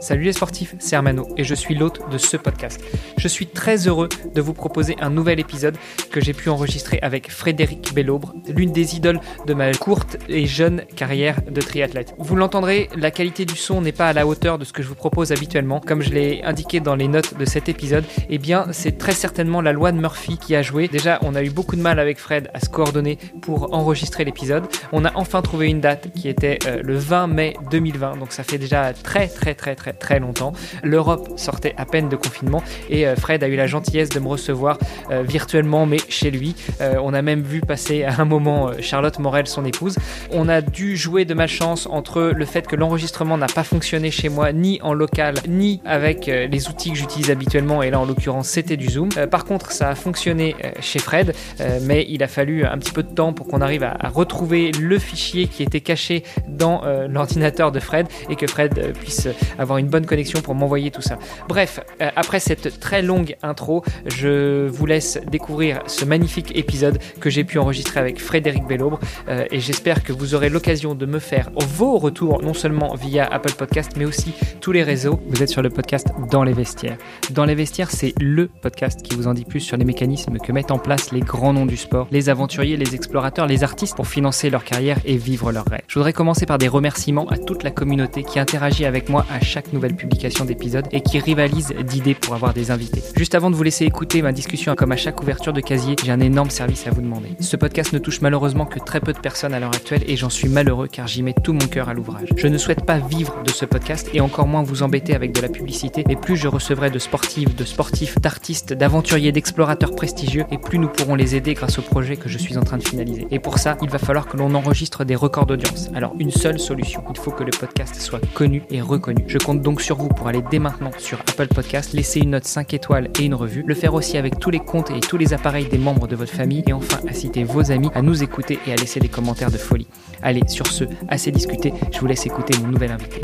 Salut les sportifs, c'est Armano et je suis l'hôte de ce podcast. Je suis très heureux de vous proposer un nouvel épisode que j'ai pu enregistrer avec Frédéric Bellobre, l'une des idoles de ma courte et jeune carrière de triathlète. Vous l'entendrez, la qualité du son n'est pas à la hauteur de ce que je vous propose habituellement. Comme je l'ai indiqué dans les notes de cet épisode, eh bien c'est très certainement la loi de Murphy qui a joué. Déjà, on a eu beaucoup de mal avec Fred à se coordonner pour enregistrer l'épisode. On a enfin trouvé une date qui était euh, le 20 mai 2020, donc ça fait déjà très très très très très longtemps. L'Europe sortait à peine de confinement et euh, Fred a eu la gentillesse de me recevoir euh, virtuellement, mais chez lui. Euh, on a même vu passer à un moment Charlotte Morel, son épouse. On a dû jouer de malchance entre le fait que l'enregistrement n'a pas fonctionné chez moi, ni en local, ni avec les outils que j'utilise habituellement, et là en l'occurrence c'était du Zoom. par contre, ça a fonctionné chez Fred, mais il a fallu un petit peu de temps pour qu'on arrive à, à, retrouver le fichier qui était caché dans l'ordinateur de Fred et que Fred puisse avoir une bonne connexion pour m'envoyer tout ça. Bref, euh, après cette très longue intro, je vous laisse découvrir ce magnifique épisode que j'ai pu enregistrer avec Frédéric Bellobre euh, et j'espère que vous aurez l'occasion de me faire vos retours non seulement via Apple Podcast mais aussi tous les réseaux. Vous êtes sur le podcast Dans les vestiaires. Dans les vestiaires, c'est le podcast qui vous en dit plus sur les mécanismes que mettent en place les grands noms du sport, les aventuriers, les explorateurs, les artistes pour financer leur carrière et vivre leurs rêves. Je voudrais commencer par des remerciements à toute la communauté qui interagit avec moi à chaque nouvelle publication d'épisodes et qui rivalise d'idées pour avoir des invités. Juste avant de vous laisser écouter ma discussion, comme à chaque ouverture de casier, j'ai un énorme service à vous demander. Ce podcast ne touche malheureusement que très peu de personnes à l'heure actuelle et j'en suis malheureux car j'y mets tout mon cœur à l'ouvrage. Je ne souhaite pas vivre de ce podcast et encore moins vous embêter avec de la publicité, mais plus je recevrai de sportifs, de sportifs, d'artistes, d'aventuriers, d'explorateurs prestigieux et plus nous pourrons les aider grâce au projet que je suis en train de finaliser. Et pour ça, il va falloir que l'on enregistre des records d'audience. Alors une seule solution, il faut que le podcast soit connu et reconnu. Compte donc sur vous pour aller dès maintenant sur Apple Podcast, laisser une note 5 étoiles et une revue, le faire aussi avec tous les comptes et tous les appareils des membres de votre famille et enfin inciter vos amis à nous écouter et à laisser des commentaires de folie. Allez, sur ce, assez discuté, je vous laisse écouter mon nouvel invité.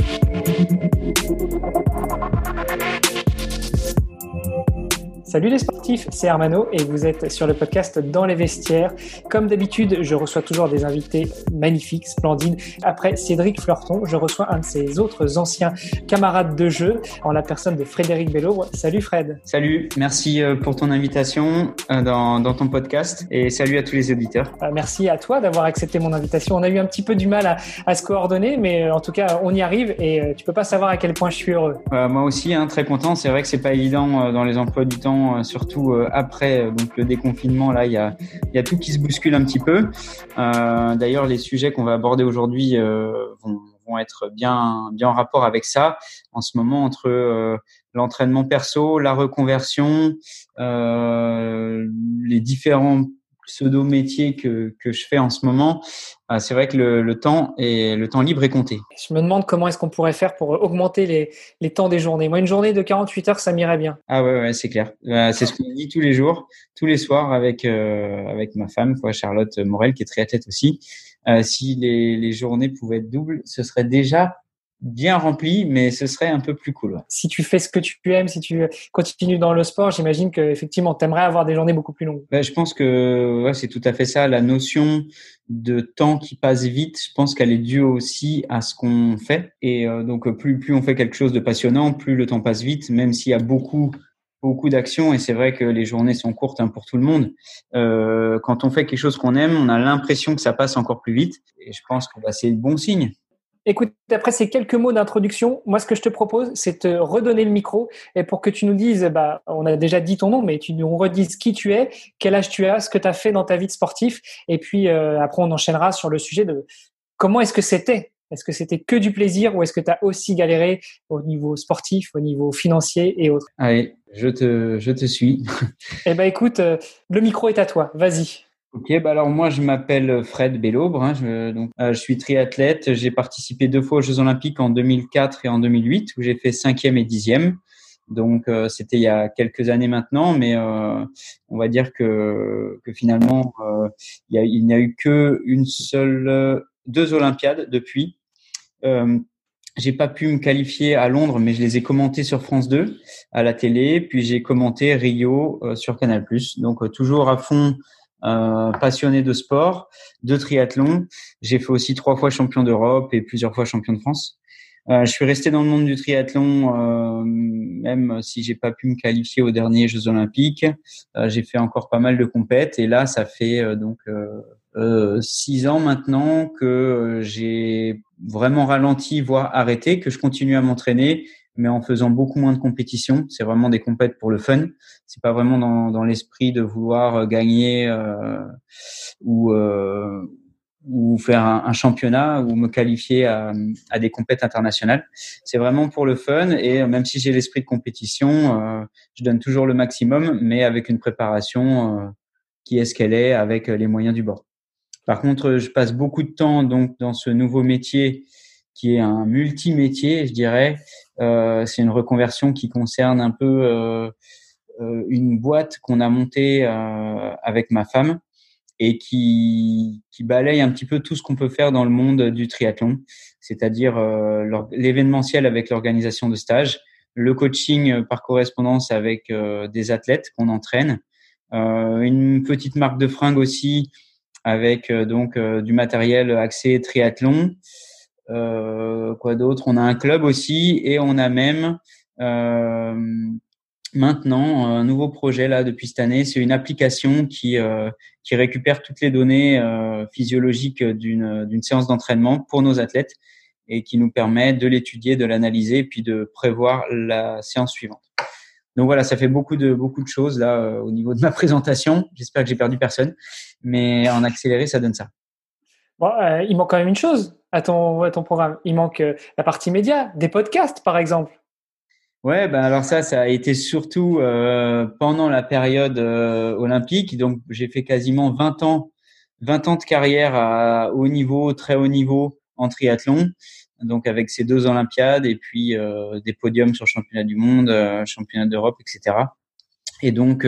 Salut les sportifs, c'est Armano et vous êtes sur le podcast Dans les vestiaires. Comme d'habitude, je reçois toujours des invités magnifiques, splendides. Après Cédric Fleurton, je reçois un de ses autres anciens camarades de jeu en la personne de Frédéric Bello. Salut Fred. Salut, merci euh, pour ton invitation euh, dans, dans ton podcast et salut à tous les auditeurs. Euh, merci à toi d'avoir accepté mon invitation. On a eu un petit peu du mal à, à, se coordonner, mais en tout cas, on y arrive et tu peux pas savoir à quel point je suis heureux. moi aussi, hein, très content. C'est vrai que c'est pas évident dans les emplois du temps euh, surtout euh, après euh, donc le déconfinement. Là, il y a, y a tout qui se bouscule un petit peu. D'ailleurs, les sujets qu'on va aborder aujourd'hui vont, vont être bien bien en rapport avec ça en ce moment entre l'entraînement perso, la reconversion, les différents pseudo-métier que, que je fais en ce moment, euh, c'est vrai que le, le, temps et le temps libre est compté. Je me demande comment est-ce qu'on pourrait faire pour augmenter les, les, temps des journées. Moi, une journée de 48 heures, ça m'irait bien. Ah ouais, ouais c'est clair. Euh, c'est ce qu'on dit tous les jours, tous les soirs avec euh, avec ma femme, quoi, Charlotte Morel, qui est triathlète aussi. Euh, si les, les journées pouvaient être doubles, ce serait déjà bien rempli, mais ce serait un peu plus cool. Si tu fais ce que tu aimes, si tu continues dans le sport, j'imagine que effectivement, tu aimerais avoir des journées beaucoup plus longues. Ben, je pense que ouais, c'est tout à fait ça. La notion de temps qui passe vite, je pense qu'elle est due aussi à ce qu'on fait. Et euh, donc, plus, plus on fait quelque chose de passionnant, plus le temps passe vite, même s'il y a beaucoup beaucoup d'actions et c'est vrai que les journées sont courtes hein, pour tout le monde. Euh, quand on fait quelque chose qu'on aime, on a l'impression que ça passe encore plus vite et je pense que bah, c'est bon signe. Écoute, après ces quelques mots d'introduction, moi, ce que je te propose, c'est te redonner le micro et pour que tu nous dises, bah, on a déjà dit ton nom, mais tu nous redises qui tu es, quel âge tu as, ce que tu as fait dans ta vie de sportif. Et puis, euh, après, on enchaînera sur le sujet de comment est-ce que c'était? Est-ce que c'était que du plaisir ou est-ce que tu as aussi galéré au niveau sportif, au niveau financier et autres? Allez, je te, je te suis. eh ben, écoute, euh, le micro est à toi. Vas-y. Ok, bah alors moi je m'appelle Fred Bellobre, hein, je, donc euh, je suis triathlète. J'ai participé deux fois aux Jeux Olympiques en 2004 et en 2008 où j'ai fait cinquième et dixième. Donc euh, c'était il y a quelques années maintenant, mais euh, on va dire que, que finalement il, y n'y a eu que une seule, deux Olympiades depuis. Euh, j'ai pas pu me qualifier à Londres, mais je les ai commentés sur France 2 à la télé, puis j'ai commenté Rio sur Canal+. Donc toujours à fond euh, passionné de sport, de triathlon. J'ai fait aussi trois fois champion d'Europe et plusieurs fois champion de France. Euh, je suis resté dans le monde du triathlon, euh, même si j'ai pas pu me qualifier aux derniers Jeux Olympiques. Euh, j'ai fait encore pas mal de compètes et là, ça fait euh, donc euh, six ans maintenant que j'ai vraiment ralenti, voire arrêté, que je continue à m'entraîner, mais en faisant beaucoup moins de compétitions. C'est vraiment des compètes pour le fun. C'est pas vraiment dans, dans l'esprit de vouloir gagner ou ou faire un, championnat ou me qualifier à, à des compétitions internationales. C'est vraiment pour le fun et même si j'ai l'esprit de compétition, euh, je donne toujours le maximum, mais avec une préparation euh, qui est ce qu'elle est avec les moyens du bord. Par contre, je passe beaucoup de temps donc dans ce nouveau métier qui est un multi-métier, je dirais. Euh, c'est une reconversion qui concerne un peu euh, euh une boîte qu'on a montée avec ma femme et qui, qui balaye un petit peu tout ce qu'on peut faire dans le monde du triathlon, c'est-à-dire euh, l'événementiel avec l'organisation de stages, le coaching par correspondance avec euh, des athlètes qu'on entraîne, euh, une petite marque de fringues aussi avec donc du matériel axé triathlon. Quoi d'autre? On a un club aussi et on a même maintenant un nouveau projet là depuis cette année. C'est une application qui euh, qui récupère toutes les données euh, physiologiques d'une d'une séance d'entraînement pour nos athlètes et qui nous permet de l'étudier, de l'analyser, puis de prévoir la séance suivante. Donc voilà, ça fait beaucoup de beaucoup de choses là euh, au niveau de ma présentation. J'espère que j'ai perdu personne, mais en accéléré, ça donne ça. Bon, il manque quand même une chose à ton à ton programme. Il manque la partie média, des podcasts par exemple. Ouais, ben alors ça, ça a été surtout euh, pendant la période euh, olympique. Donc, j'ai fait quasiment 20 ans, 20 ans de carrière à haut niveau, très haut niveau en triathlon. Donc, avec ces deux Olympiades et puis euh, des podiums sur championnat du monde, championnat d'Europe, etc. Et donc,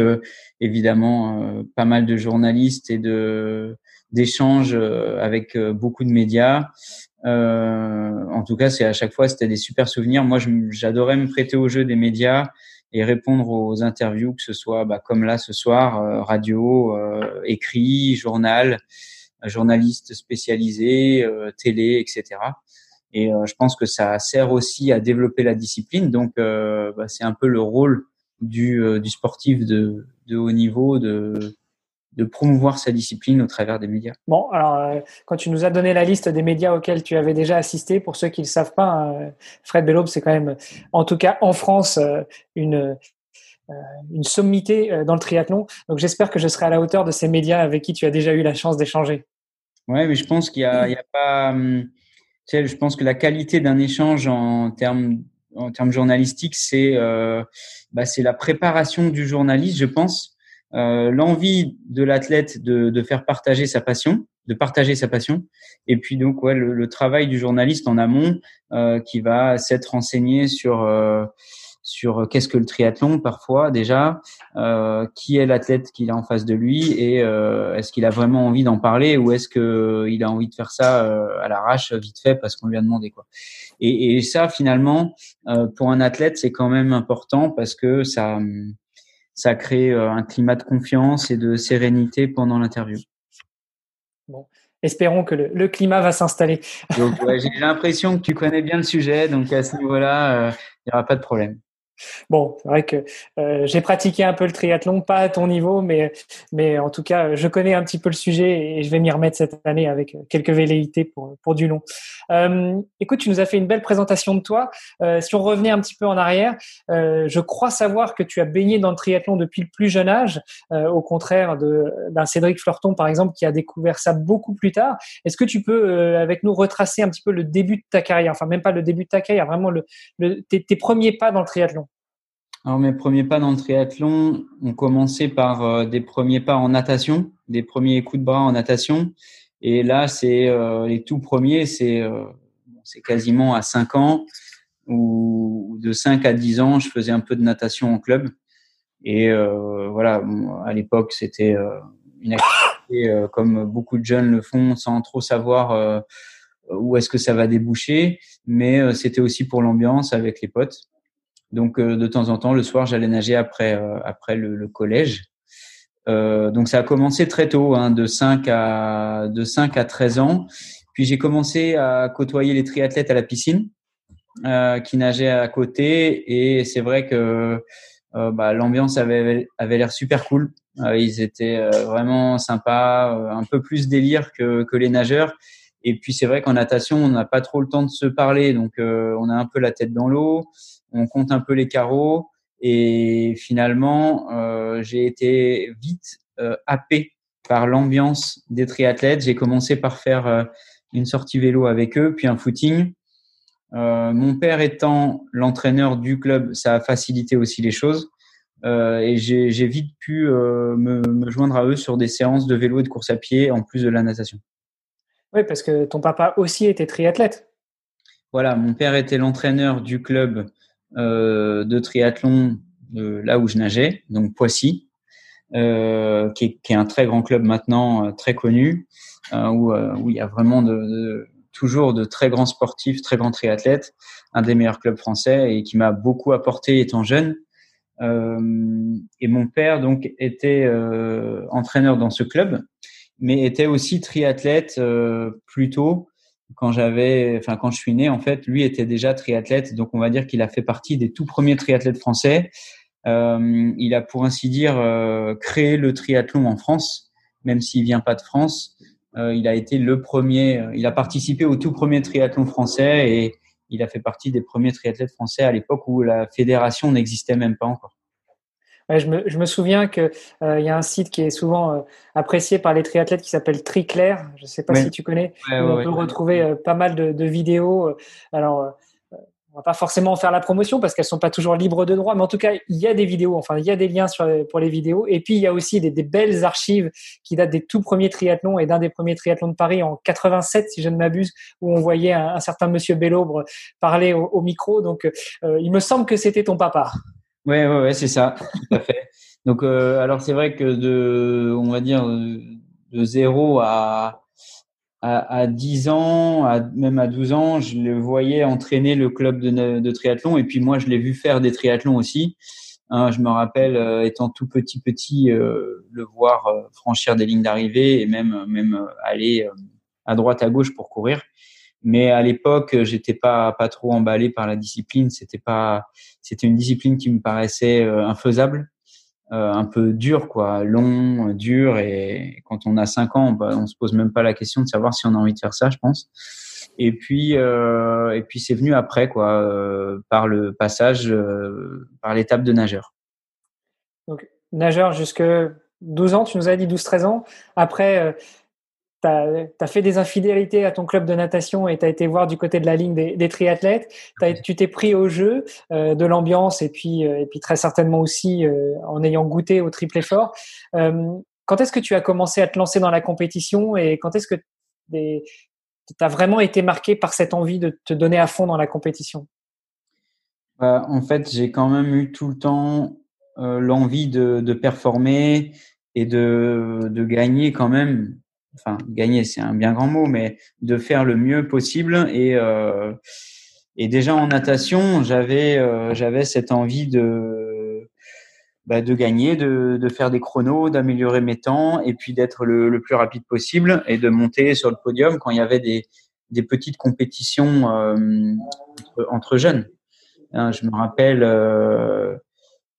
évidemment, pas mal de journalistes et de d'échanges avec beaucoup de médias. Euh, en tout cas, c'est à chaque fois, c'était des super souvenirs. Moi, j'adorais me prêter au jeu des médias et répondre aux interviews, que ce soit bah, comme là ce soir, euh, radio, euh, écrit, journal, journaliste spécialisé, euh, télé, etc. Et je pense que ça sert aussi à développer la discipline. Donc, bah, c'est un peu le rôle du, du sportif de, de haut niveau de de promouvoir sa discipline au travers des médias. Bon, alors euh, quand tu nous as donné la liste des médias auxquels tu avais déjà assisté, pour ceux qui ne le savent pas, euh, Fred Bellob, c'est quand même, en tout cas en France, euh, une, une sommité dans le triathlon. Donc j'espère que je serai à la hauteur de ces médias avec qui tu as déjà eu la chance d'échanger. Ouais, mais je pense qu'il n'y a, a, pas. Hum, tu sais, je pense que la qualité d'un échange en termes en termes journalistiques, c'est bah, c'est la préparation du journaliste, je pense euh, l'envie de l'athlète de, de, faire partager sa passion, de partager sa passion, et puis donc ouais, le, le travail du journaliste en amont euh, qui va s'être renseigné sur euh, sur qu'est-ce que le triathlon parfois déjà, euh, qui est l'athlète qu'il a en face de lui et euh, est-ce qu'il a vraiment envie d'en parler ou est-ce que il a envie de faire ça à l'arrache vite fait parce qu'on lui a demandé quoi. Et, et ça finalement pour un athlète c'est quand même important parce que ça ça crée euh, un climat de confiance et de sérénité pendant l'interview. Bon, espérons que le, climat va s'installer. j'ai l'impression que tu connais bien le sujet, donc à ce niveau-là, euh, il n'y aura pas de problème. Bon, c'est vrai que euh, j'ai pratiqué un peu le triathlon, pas à ton niveau, mais, mais en tout cas, je connais un petit peu le sujet et je vais m'y remettre cette année avec quelques velléités pour, pour du long. Euh, écoute, tu nous as fait une belle présentation de toi. Euh, si on revenait un petit peu en arrière, euh, je crois savoir que tu as baigné dans le triathlon depuis le plus jeune âge, euh, au contraire d'un Cédric Fleurton, par exemple, qui a découvert ça beaucoup plus tard. Est-ce que tu peux, euh, avec nous, retracer un petit peu le début de ta carrière, enfin même pas le début de ta carrière, vraiment le, le tes premiers pas dans le triathlon alors mes premiers pas dans le triathlon ont commencé par euh, des premiers pas en natation, des premiers coups de bras en natation. Et là, c'est euh, les tout premiers, c'est euh, c'est quasiment à 5 ans ou de 5 à 10 ans, je faisais un peu de natation en club. Et voilà, à l'époque, c'était une activité comme beaucoup de jeunes le font sans trop savoir où est-ce que ça va déboucher, mais c'était aussi pour l'ambiance avec les potes. Donc euh, de temps en temps, le soir, j'allais nager après euh, après le, le collège. Euh, donc ça a commencé très tôt, hein, de 5 à de 5 à 13 ans. Puis j'ai commencé à côtoyer les triathlètes à la piscine. qui nageait à côté et c'est vrai que bah, l'ambiance avait avait l'air super cool. ils étaient vraiment sympas, un peu plus délire que que les nageurs. Et puis c'est vrai qu'en natation, on n'a pas trop le temps de se parler, donc on a un peu la tête dans l'eau, on compte un peu les carreaux. Et finalement, euh, j'ai été vite euh, happé par l'ambiance des triathlètes. J'ai commencé par faire euh, une sortie vélo avec eux, puis un footing. Euh, mon père étant l'entraîneur du club, ça a facilité aussi les choses. Euh, et j'ai vite pu me, me, joindre à eux sur des séances de vélo et de course à pied en plus de la natation. Oui, parce que ton papa aussi était triathlète. Voilà, mon père était l'entraîneur du club de triathlon de là où je nageais, donc Poissy, euh, qui, est, qui, est, un très grand club maintenant, euh, très connu, euh, où, euh, où, il y a vraiment de, de, toujours de très grands sportifs, très grands triathlètes, un des meilleurs clubs français et qui m'a beaucoup apporté étant jeune. et mon père donc était entraîneur dans ce club, mais était aussi triathlète plus tôt quand j'avais, enfin quand je suis né, en fait, lui était déjà triathlète, donc on va dire qu'il a fait partie des tout premiers triathlètes français. Euh, il a, pour ainsi dire, euh, créé le triathlon en France, même s'il vient pas de France. Euh, il a été le premier, il a participé au tout premier triathlon français et il a fait partie des premiers triathlètes français à l'époque où la fédération n'existait même pas encore je, me, je, me, souviens qu'il euh, y a un site qui est souvent euh, apprécié par les triathlètes qui s'appelle Triclair. Je ne sais pas si tu connais. on peut retrouver euh, pas mal de, de vidéos. Alors, on va pas forcément faire la promotion parce qu'elles sont pas toujours libres de droit, mais en tout cas, il y a des vidéos, enfin, il y a des liens sur, pour les vidéos. Et puis, il y a aussi des, des, belles archives qui datent des tout premiers triathlons et d'un des premiers triathlons de Paris en 87, si je ne m'abuse, où on voyait un, un certain monsieur Bellobre parler au, au micro. Donc, il me semble que c'était ton papa. Ouais, ouais, ouais c'est ça, tout à fait. Donc, euh, alors c'est vrai que de, on va dire, de 0 à, à, à 10 ans, à, même à 12 ans, je le voyais entraîner le club de, de triathlon. Et puis moi, je l'ai vu faire des triathlons aussi. Hein, je me rappelle, euh, étant tout petit, petit, euh, le voir euh, franchir des lignes d'arrivée et même, même aller à droite, à gauche pour courir. Mais à l'époque, j'étais pas pas trop emballé par la discipline. C'était pas, c'était une discipline qui me paraissait euh, infaisable, euh, un peu dur, quoi, long, dur. Et quand on a cinq ans, bah, on se pose même pas la question de savoir si on a envie de faire ça, je pense. Et puis, euh, et puis c'est venu après, quoi, euh, par le passage, euh, par l'étape de nageur. Donc nageur jusque 12 ans, tu nous as dit 12-13 ans. Après, tu as, fait des infidélités à ton club de natation et tu as été voir du côté de la ligne des, des triathlètes. tu t'es pris au jeu euh, de l'ambiance et puis, euh, et puis très certainement aussi euh, en ayant goûté au triple effort. quand est-ce que tu as commencé à te lancer dans la compétition et quand est-ce que tu as vraiment été marqué par cette envie de te donner à fond dans la compétition? Bah, En fait, j'ai quand même eu tout le temps l'envie de, de performer et de, de gagner quand même enfin gagner c'est un bien grand mot, mais de faire le mieux possible et euh, déjà en natation j'avais euh, j'avais cette envie de bah, de gagner, de, de faire des chronos, d'améliorer mes temps et puis d'être le, le, plus rapide possible et de monter sur le podium quand il y avait des des petites compétitions euh, entre, jeunes. Hein, je me rappelle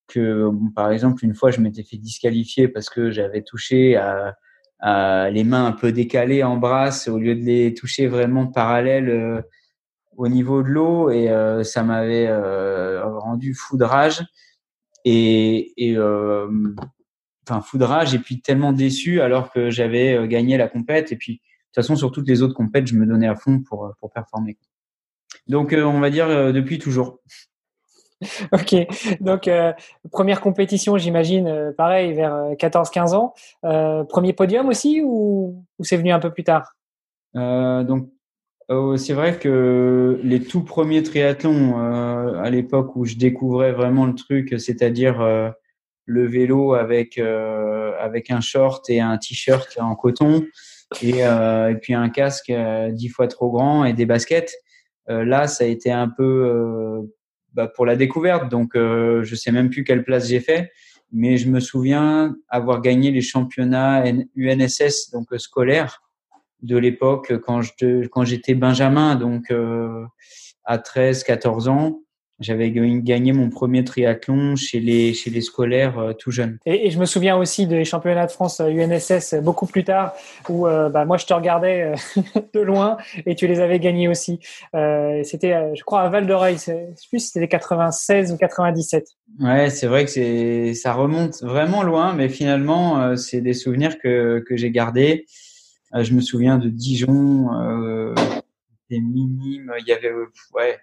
que, par exemple, une fois, je m'étais fait disqualifier parce que j'avais touché à, euh, les mains un peu décalées en brasse au lieu de les toucher vraiment parallèles euh, au niveau de l'eau et euh, ça m'avait euh, rendu fou de rage. Et, et enfin fou de rage et puis tellement déçu alors que j'avais gagné la compète. Et puis de toute façon sur toutes les autres compètes je me donnais à fond pour pour performer. Donc on va dire depuis toujours ok, donc euh, première compétition, j'imagine, euh, pareil, vers 14-15 euh, ans. Euh, premier podium aussi ou, ou c'est venu un peu plus tard? Donc, c'est vrai que les tout premiers triathlons, à l'époque où je découvrais vraiment le truc, c'est-à-dire le vélo avec, avec un short et un t-shirt en coton, et, et, puis un casque dix fois trop grand et des baskets, là, ça a été un peu bah, pour la découverte. Donc, euh, je sais même plus quelle place j'ai fait, mais je me souviens avoir gagné les championnats UNSS, donc euh, scolaires, de l'époque quand j'étais Benjamin, donc euh, à 13, 14 ans, j'avais gagné mon premier triathlon chez les chez les scolaires euh, tout jeunes. Et, et, je me souviens aussi des championnats de France UNSS euh, beaucoup plus tard où euh, bah, moi je te regardais de loin et tu les avais gagnés aussi. Euh, c'était je crois à Val d'Oreille, je sais plus c'était les 96 ou 97. Ouais, c'est vrai que c'est ça remonte vraiment loin mais finalement c'est des souvenirs que que j'ai gardés. je me souviens de Dijon des minimes, il y avait ouais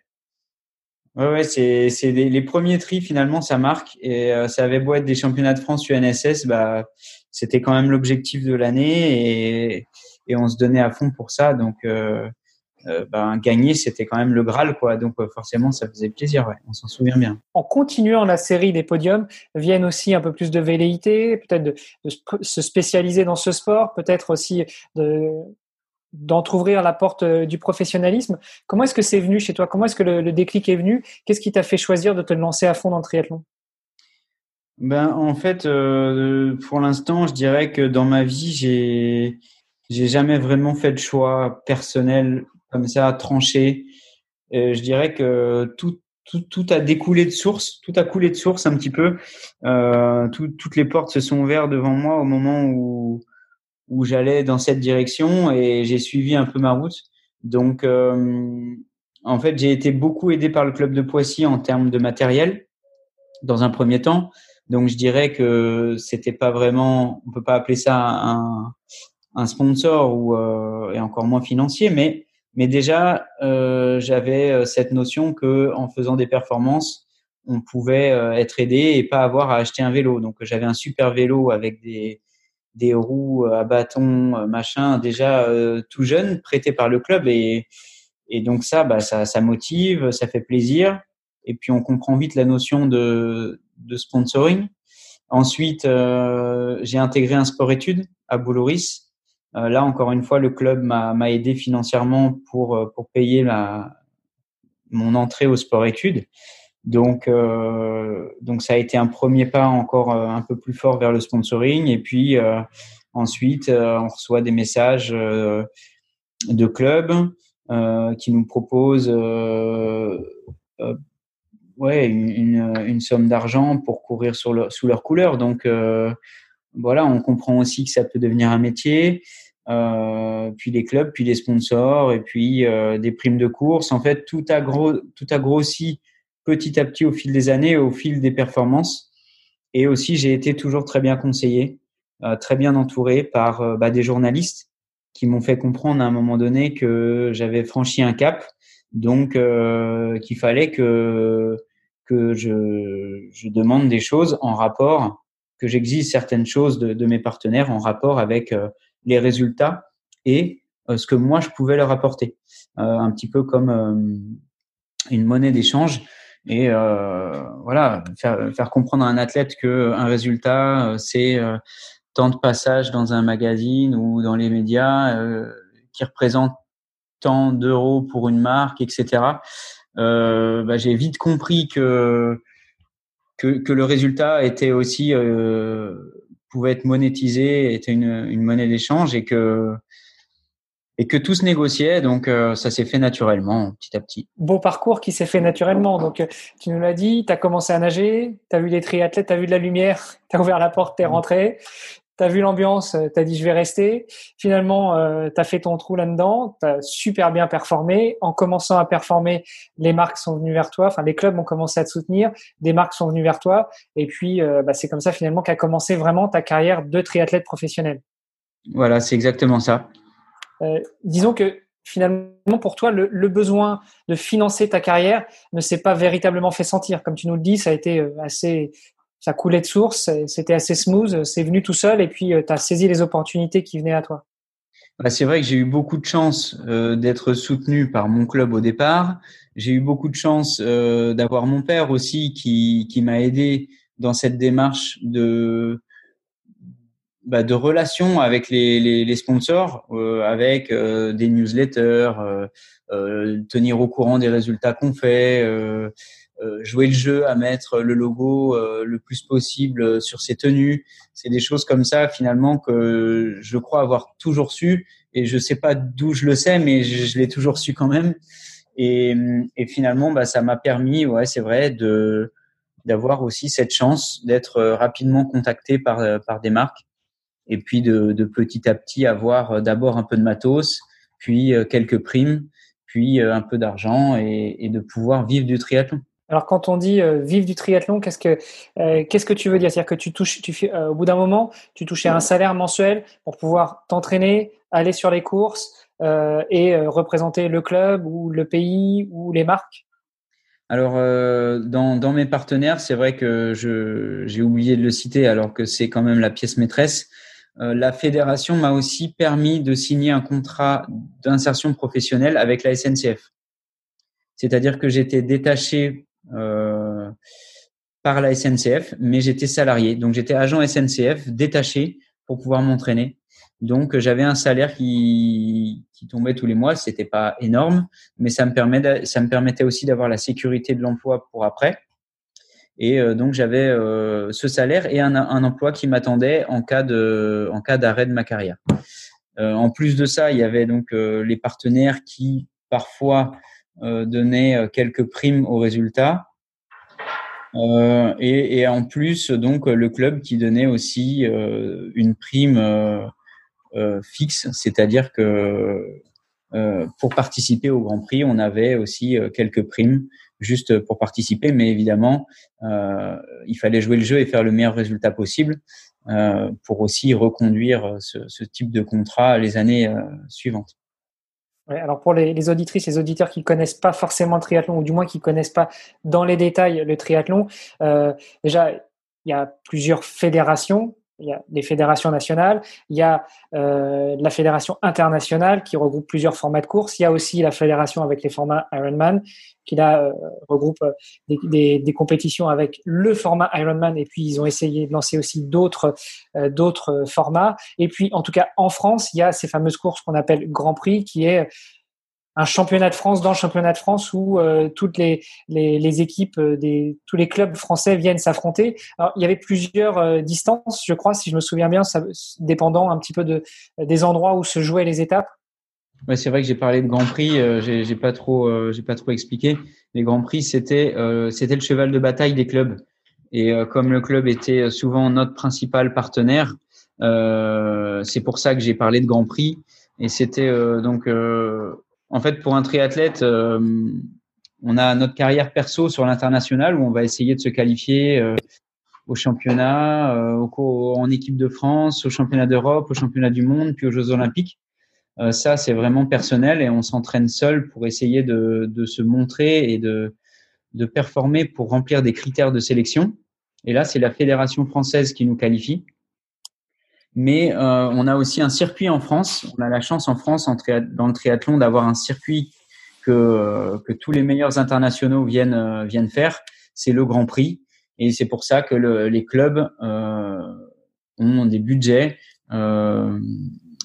Ouais, ouais c'est c'est les, premiers tri finalement ça marque. Et euh, ça avait beau être des championnats de France UNSS, bah c'était quand même l'objectif de l'année et et on se donnait à fond pour ça. Donc euh, euh bah, gagner c'était quand même le graal quoi. Donc euh, forcément ça faisait plaisir ouais. On s'en souvient bien. En continuant la série des podiums viennent aussi un peu plus de velléité peut-être de, de se spécialiser dans ce sport peut-être aussi de d'entrouvrir la porte euh, du professionnalisme. Comment est-ce que c'est venu chez toi? Comment est-ce que le, déclic est venu? Qu'est-ce qui t'a fait choisir de te lancer à fond dans le triathlon? Ben, En fait, euh, pour l'instant, je dirais que dans ma vie, j'ai j'ai jamais vraiment fait de choix personnel comme ça, tranché. Je dirais que tout, tout, tout, a découlé de source, tout a coulé de source un petit peu. Euh, toutes les portes se sont ouvertes devant moi au moment où, où j'allais dans cette direction et j'ai suivi un peu ma route. Donc, euh, en fait, j'ai été beaucoup aidé par le club de Poissy en termes de matériel dans un premier temps. Donc, je dirais que c'était pas vraiment, on peut pas appeler ça un, un sponsor ou euh, et encore moins financier, mais mais déjà euh, j'avais euh, cette notion que en faisant des performances, on pouvait euh, être aidé et pas avoir à acheter un vélo. Donc, j'avais un super vélo avec des des roues à bâton, euh, machin, déjà euh, tout jeune, prêté par le club. Et, et donc ça, bah, ça, ça motive, ça fait plaisir. Et puis on comprend vite la notion de, de sponsoring. Ensuite, euh, j'ai intégré un sport-études à Boulouris. Euh, là, encore une fois, le club m'a aidé financièrement pour, pour payer la, mon entrée au sport-études. Donc, euh, donc ça a été un premier pas encore euh, un peu plus fort vers le sponsoring. Et puis euh, ensuite, euh, on reçoit des messages de clubs qui nous proposent ouais, une, une, somme d'argent pour courir sur le, sous leur couleur. Donc voilà, on comprend aussi que ça peut devenir un métier. Euh, puis les clubs, puis les sponsors, et puis euh, des primes de course. En fait, tout a, gros, tout a grossi petit à petit au fil des années, au fil des performances. Et aussi, j'ai été toujours très bien conseillé, euh, très bien entouré par euh, bah, des journalistes qui m'ont fait comprendre à un moment donné que j'avais franchi un cap, donc euh, qu'il fallait que que je, je, demande des choses en rapport, que j'exige certaines choses de, de, mes partenaires en rapport avec les résultats et ce que moi je pouvais leur apporter, un petit peu comme une monnaie d'échange et euh, voilà faire, faire, comprendre à un athlète que un résultat euh, c'est euh, tant de passages dans un magazine ou dans les médias euh, qui représente tant d'euros pour une marque etc euh, bah, j'ai vite compris que, que, que le résultat était aussi pouvait être monétisé était une, une monnaie d'échange et que et que tout se négociait, donc euh, ça s'est fait naturellement, petit à petit. Beau parcours qui s'est fait naturellement. Donc euh, tu nous l'as dit, tu as commencé à nager, tu as vu des triathlètes, tu as vu de la lumière, tu as ouvert la porte, tu es rentré, tu as vu l'ambiance, euh, tu as dit je vais rester. Finalement, euh, tu as fait ton trou là-dedans, tu as super bien performé. En commençant à performer, les marques sont venues vers toi, enfin les clubs ont commencé à te soutenir, des marques sont venues vers toi, et puis bah, c'est comme ça finalement qu'a commencé vraiment ta carrière de triathlète professionnel. Voilà, c'est exactement ça. Euh, disons que finalement, pour toi, le, le, besoin de financer ta carrière ne s'est pas véritablement fait sentir. Comme tu nous le dis, ça a été euh, assez, ça coulait de source, c'était assez smooth, c'est venu tout seul et puis euh, tu as saisi les opportunités qui venaient à toi. Bah, c'est vrai que j'ai eu beaucoup de chance euh, d'être soutenu par mon club au départ. J'ai eu beaucoup de chance euh, d'avoir mon père aussi qui, qui m'a aidé dans cette démarche de bah, de relations avec les, les, les sponsors, euh, avec euh, des newsletters, euh, euh, tenir au courant des résultats qu'on fait, euh, jouer le jeu à mettre le logo le plus possible sur ses tenues. C'est des choses comme ça finalement que je crois avoir toujours su et je sais pas d'où je le sais, mais je, je l'ai toujours su quand même. Et, et finalement, bah, ça m'a permis, ouais, c'est vrai, de d'avoir aussi cette chance d'être rapidement contacté par par des marques et puis de, de petit à petit avoir d'abord un peu de matos, puis quelques primes, puis un peu d'argent et, et de pouvoir vivre du triathlon. Alors quand on dit euh, vivre du triathlon, qu'est-ce que euh, qu'est-ce que tu veux dire? C'est-à-dire que tu touches, tu euh, au bout d'un moment, tu touchais un salaire mensuel pour pouvoir t'entraîner, aller sur les courses et représenter le club ou le pays ou les marques? Alors dans, dans mes partenaires, c'est vrai que je j'ai oublié de le citer alors que c'est quand même la pièce maîtresse. La fédération m'a aussi permis de signer un contrat d'insertion professionnelle avec la SNCF. C'est-à-dire que j'étais détaché euh, par la SNCF, mais j'étais salarié. Donc j'étais agent SNCF détaché pour pouvoir m'entraîner. Donc j'avais un salaire qui, qui tombait tous les mois. C'était pas énorme, mais ça me permet ça me permettait aussi d'avoir la sécurité de l'emploi pour après. Et euh, donc j'avais euh, ce salaire et un, emploi qui m'attendait en cas d'arrêt de ma carrière. en plus de ça, il y avait donc les partenaires qui parfois euh, euh, quelques primes aux résultats. Euh, et, et, en plus, donc, le club qui donnait aussi une prime fixe, c'est-à-dire que pour participer au Grand Prix, on avait aussi quelques primes juste pour participer, mais évidemment, euh, il fallait jouer le jeu et faire le meilleur résultat possible euh, pour aussi reconduire ce, ce, type de contrat les années euh, suivantes. Alors pour les, les, auditrices, les auditeurs qui connaissent pas forcément le triathlon, ou du moins qui connaissent pas dans les détails le triathlon, euh, déjà il y a plusieurs fédérations il y a des fédérations nationales, il y a euh, la fédération internationale qui regroupe plusieurs formats de course, il y a aussi la fédération avec les formats Ironman qui là euh, regroupe euh, des, des, des, compétitions avec le format Ironman et puis ils ont essayé de lancer aussi d'autres euh, d'autres formats. Et puis en tout cas en France il y a ces fameuses courses qu'on appelle Grand Prix qui est un championnat de France dans le championnat de France où euh, toutes les, les, les équipes, euh, des, tous les clubs français viennent s'affronter. Alors, il y avait plusieurs euh, distances, je crois, si je me souviens bien, ça, dépendant un petit peu de, des endroits où se jouaient les étapes. Ouais, c'est vrai que j'ai parlé de Grand Prix, j'ai, j'ai pas trop, j'ai pas trop expliqué. Les Grands Prix, c'était, c'était le cheval de bataille des clubs. Et comme le club était souvent notre principal partenaire, c'est pour ça que j'ai parlé de Grand Prix. Et c'était donc en fait, pour un triathlète, euh, on a notre carrière perso sur l'international où on va essayer de se qualifier euh, au championnat, euh, en équipe de France, au championnat d'Europe, au championnat du monde, puis aux Jeux Olympiques. ça, c'est vraiment personnel et on s'entraîne seul pour essayer de, de, se montrer et de, de performer pour remplir des critères de sélection. Et là, c'est la fédération française qui nous qualifie. Mais euh, on a aussi un circuit en France. On a la chance en France, dans le triathlon, d'avoir un circuit que, que tous les meilleurs internationaux viennent, euh, viennent faire. C'est le Grand Prix. Et c'est pour ça que le, les clubs euh, ont des budgets euh,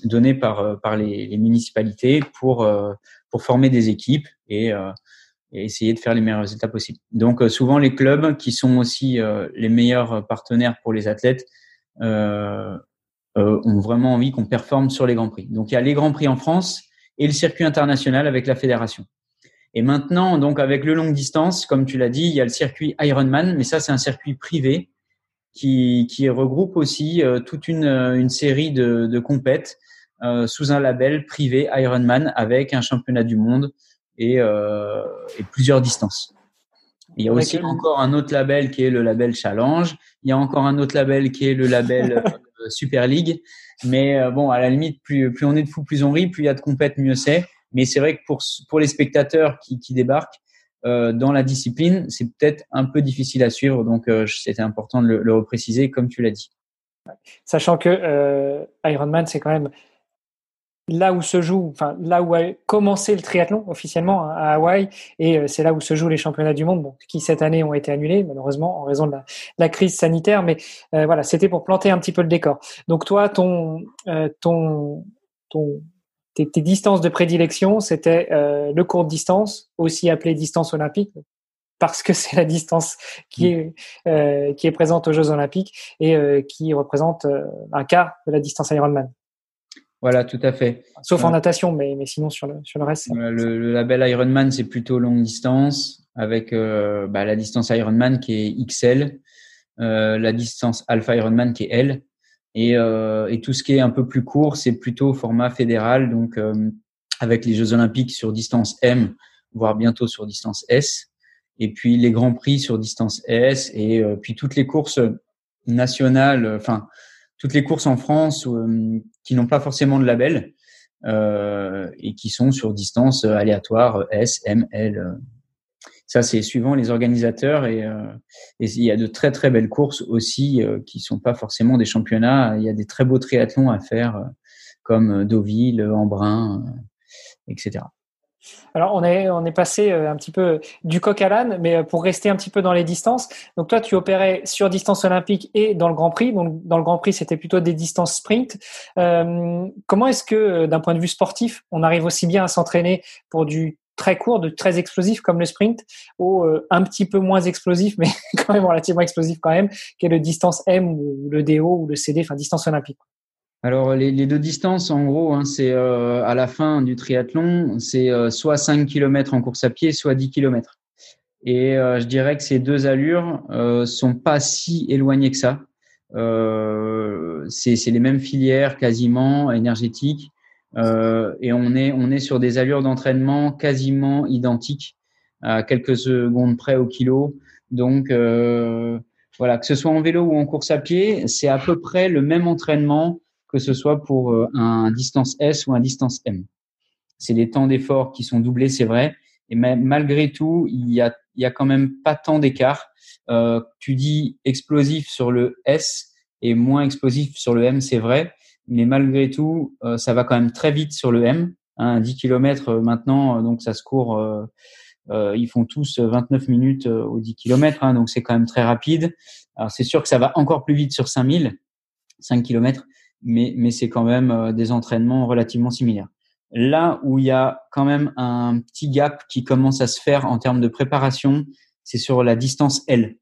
donnés par, par les, municipalités pour, euh, pour former des équipes et, euh, et, essayer de faire les meilleurs résultats possibles. Donc souvent les clubs qui sont aussi les meilleurs partenaires pour les athlètes euh, ont vraiment envie qu'on performe sur les grands prix. Donc il y a les grands prix en France et le circuit international avec la fédération. Et maintenant, donc avec le longue distance, comme tu l'as dit, il y a le circuit Ironman, mais ça c'est un circuit privé qui, qui regroupe aussi euh, toute une, une, série de, de compètes euh, sous un label privé Ironman avec un championnat du monde et, euh, et plusieurs distances. Il y a aussi encore un autre label qui est le label Challenge. Il y a encore un autre label qui est le label Euh, Super League. Mais euh, bon, à la limite, plus, on est de fou, plus on rit, plus il y a de compètes, mieux c'est. Mais c'est vrai que pour, pour les spectateurs qui, qui débarquent euh, dans la discipline, c'est peut-être un peu difficile à suivre. Donc, euh, c'était important de le, le repréciser, comme tu l'as dit. Sachant que euh, Ironman, c'est quand même là où se joue, enfin là où a commencé le triathlon officiellement hein, à Hawaï, et euh, c'est là où se jouent les championnats du monde, bon, qui cette année ont été annulés malheureusement en raison de la, crise sanitaire, mais euh, voilà, c'était pour planter un petit peu le décor. Donc toi, ton, euh, ton, ton, tes, distances de prédilection, c'était euh, le court distance, aussi appelé distance olympique, parce que c'est la distance qui est euh, qui est présente aux Jeux olympiques et qui représente un quart de la distance Ironman. Voilà, tout à fait. Sauf en natation, mais, mais sinon sur le, sur le reste. Le, le, label Ironman, c'est plutôt longue distance, avec bah, la distance Ironman qui est XL, la distance Alpha Ironman qui est L, et, et tout ce qui est un peu plus court, c'est plutôt format fédéral, donc avec les Jeux Olympiques sur distance M, voire bientôt sur distance S et puis les grands prix sur distance S et euh, puis toutes les courses nationales, enfin toutes les courses en France euh, qui n'ont pas forcément de label euh, et qui sont sur distance aléatoire S, M, L. Ça, c'est suivant les organisateurs et, et, il y a de très très belles courses aussi qui sont pas forcément des championnats. Il y a des très beaux triathlons à faire comme Deauville, Embrun, etc. Alors, on est, on est passé euh, un petit peu du coq à l'âne, mais euh, pour rester un petit peu dans les distances. Donc, toi, tu opérais sur distance olympique et dans le Grand Prix. Donc, dans le Grand Prix, c'était plutôt des distances sprint. Euh, comment est-ce que, d'un point de vue sportif, on arrive aussi bien à s'entraîner pour du très court, de très explosif comme le sprint, ou un petit peu moins explosif, mais quand même relativement explosif quand même, qu'est le distance M ou le DO ou le CD, enfin distance olympique? Alors les, deux distances, en gros, hein, c'est euh, à la fin du triathlon, c'est euh, soit 5 km en course à pied, soit 10 km. Et euh, je dirais que ces deux allures sont pas si éloignées que ça. c'est les mêmes filières quasiment énergétiques, et on est on est sur des allures d'entraînement quasiment identiques à quelques secondes près au kilo. Donc voilà, que ce soit en vélo ou en course à pied, c'est à peu près le même entraînement que ce soit pour euh, un distance S ou un distance M. C'est les temps d'effort qui sont doublés, c'est vrai. Et malgré tout, il y a, il y a quand même pas tant d'écart. Euh, tu dis explosif sur le S et moins explosif sur le M, c'est vrai. Mais malgré tout, euh, ça va quand même très vite sur le M. Hein, 10 km euh, maintenant, donc ça se court. Euh, ils font tous 29 minutes au 10 km, hein, donc c'est quand même très rapide. Alors c'est sûr que ça va encore plus vite sur 5000, 5 km, mais, mais c'est quand même euh, des entraînements relativement similaires. Là où il y a quand même un petit gap qui commence à se faire en termes de préparation, c'est sur la distance L.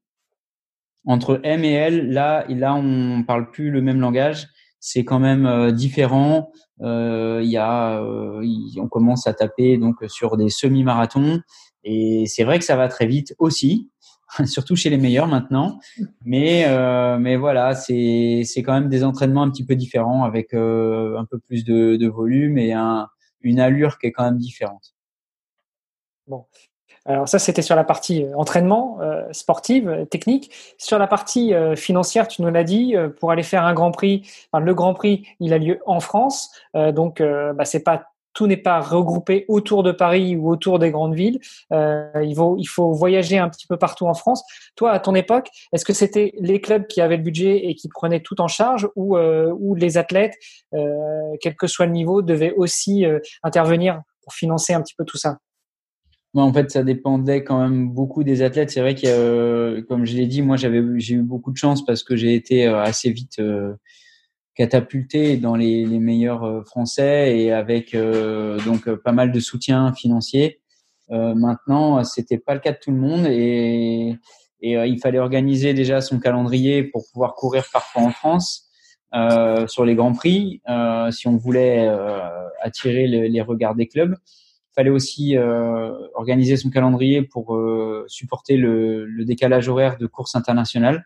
Entre M et L, là, là, on parle plus le même langage. C'est quand même euh, différent. Euh, y a, euh, on commence à taper donc sur des semi-marathons et c'est vrai que ça va très vite aussi. surtout chez les meilleurs maintenant. Mais, euh, mais voilà, c'est, quand même des entraînements un petit peu différents avec euh, un peu plus de, de volume et un, une allure qui est quand même différente. Bon. Alors ça, c'était sur la partie euh, entraînement euh, sportive, technique. Sur la partie euh, financière, tu nous l'as dit, pour aller faire un Grand Prix, enfin, le Grand Prix, il a lieu en France, donc bah, c'est pas tout n'est pas regroupé autour de Paris ou autour des grandes villes. Euh, il, faut, voyager un petit peu partout en France. Toi, à ton époque, est-ce que c'était les clubs qui avaient le budget et qui prenaient tout en charge ou, euh, les athlètes, euh, quel que soit le niveau, devaient aussi intervenir pour financer un petit peu tout ça? En fait, ça dépendait quand même beaucoup des athlètes. C'est vrai que, comme je l'ai dit, moi, j'ai eu beaucoup de chance parce que j'ai été assez vite catapulté dans les, meilleurs euh, français et avec euh, donc euh, pas mal de soutien financier. Maintenant, c'était pas le cas de tout le monde et, il fallait organiser déjà son calendrier pour pouvoir courir parfois en France sur les grands prix si on voulait attirer les regards des clubs. Il fallait aussi organiser son calendrier pour supporter le, le décalage horaire de courses internationales.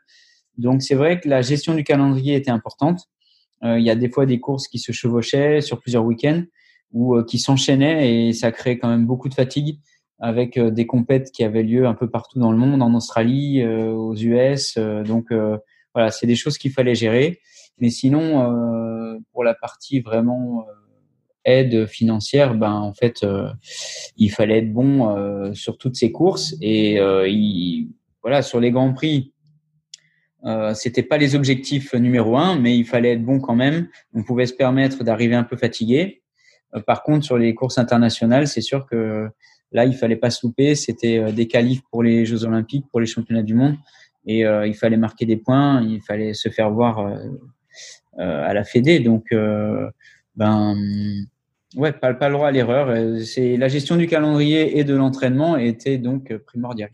Donc c'est vrai que la gestion du calendrier était importante. Euh, il y a des fois des courses qui se chevauchaient sur plusieurs week-ends ou euh, qui s'enchaînaient et ça crée quand même beaucoup de fatigue avec euh, des compètes qui avaient lieu un peu partout dans le monde, en Australie, aux US. donc voilà, c'est des choses qu'il fallait gérer. Mais sinon, pour la partie vraiment aide financière, ben en fait, il fallait être bon sur toutes ces courses et il, voilà sur les grands prix. Euh, c'était pas les objectifs numéro un, mais il fallait être bon quand même. On pouvait se permettre d'arriver un peu fatigué. Euh, par contre, sur les courses internationales, c'est sûr que là, il fallait pas se louper. C'était euh, des qualifs pour les Jeux Olympiques, pour les Championnats du Monde, et euh, il fallait marquer des points. Il fallait se faire voir à la Fédé. Donc, ben, ouais, pas, pas le droit à l'erreur. C'est la gestion du calendrier et de l'entraînement était donc primordiale.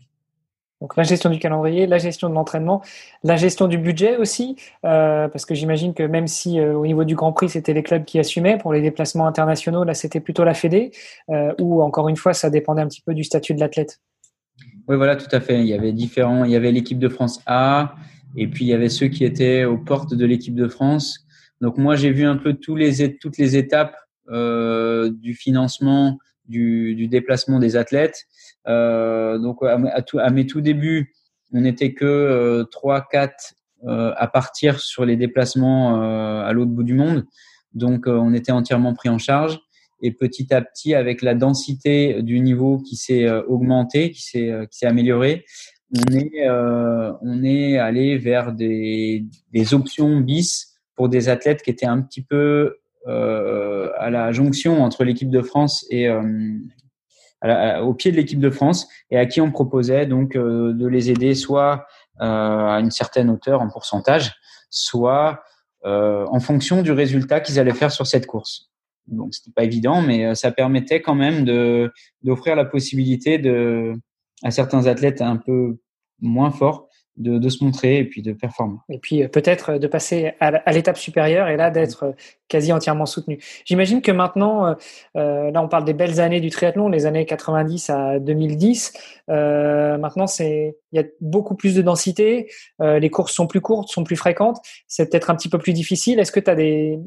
Donc la gestion du calendrier, la gestion de l'entraînement, la gestion du budget aussi, euh, parce que j'imagine que même si euh, au niveau du Grand Prix c'était les clubs qui assumaient pour les déplacements internationaux, là c'était plutôt la Fédé, euh, ou encore une fois ça dépendait un petit peu du statut de l'athlète. Oui, voilà, tout à fait. Il y avait différents. Il y avait l'équipe de France A, et puis il y avait ceux qui étaient aux portes de l'équipe de France. Donc moi j'ai vu un peu toutes les étapes du financement, du, déplacement des athlètes. Euh, donc à, mes tout débuts, on n'était que euh, trois, quatre euh, à partir sur les déplacements à l'autre bout du monde. Donc on était entièrement pris en charge. Et petit à petit, avec la densité du niveau qui s'est augmentée, qui s'est améliorée, on est on est allé vers des, des options bis pour des athlètes qui étaient un petit peu euh, à la jonction entre l'équipe de France et, au pied de l'équipe de France et à qui on proposait donc euh, de les aider soit euh, à une certaine hauteur en pourcentage, soit euh, en fonction du résultat qu'ils allaient faire sur cette course. Donc c'était pas évident, mais ça permettait quand même d'offrir la possibilité de à certains athlètes un peu moins forts de, de, se montrer et puis de performer. Et puis euh, peut-être de passer à, l'étape supérieure et là d'être euh, quasi entièrement soutenu. J'imagine que maintenant, euh, euh, là on parle des belles années du triathlon, les années 90 à 2010. Euh, maintenant, c'est il y a beaucoup plus de densité, euh, les courses sont plus courtes, sont plus fréquentes. C'est peut-être un petit peu plus difficile. Est-ce que tu as des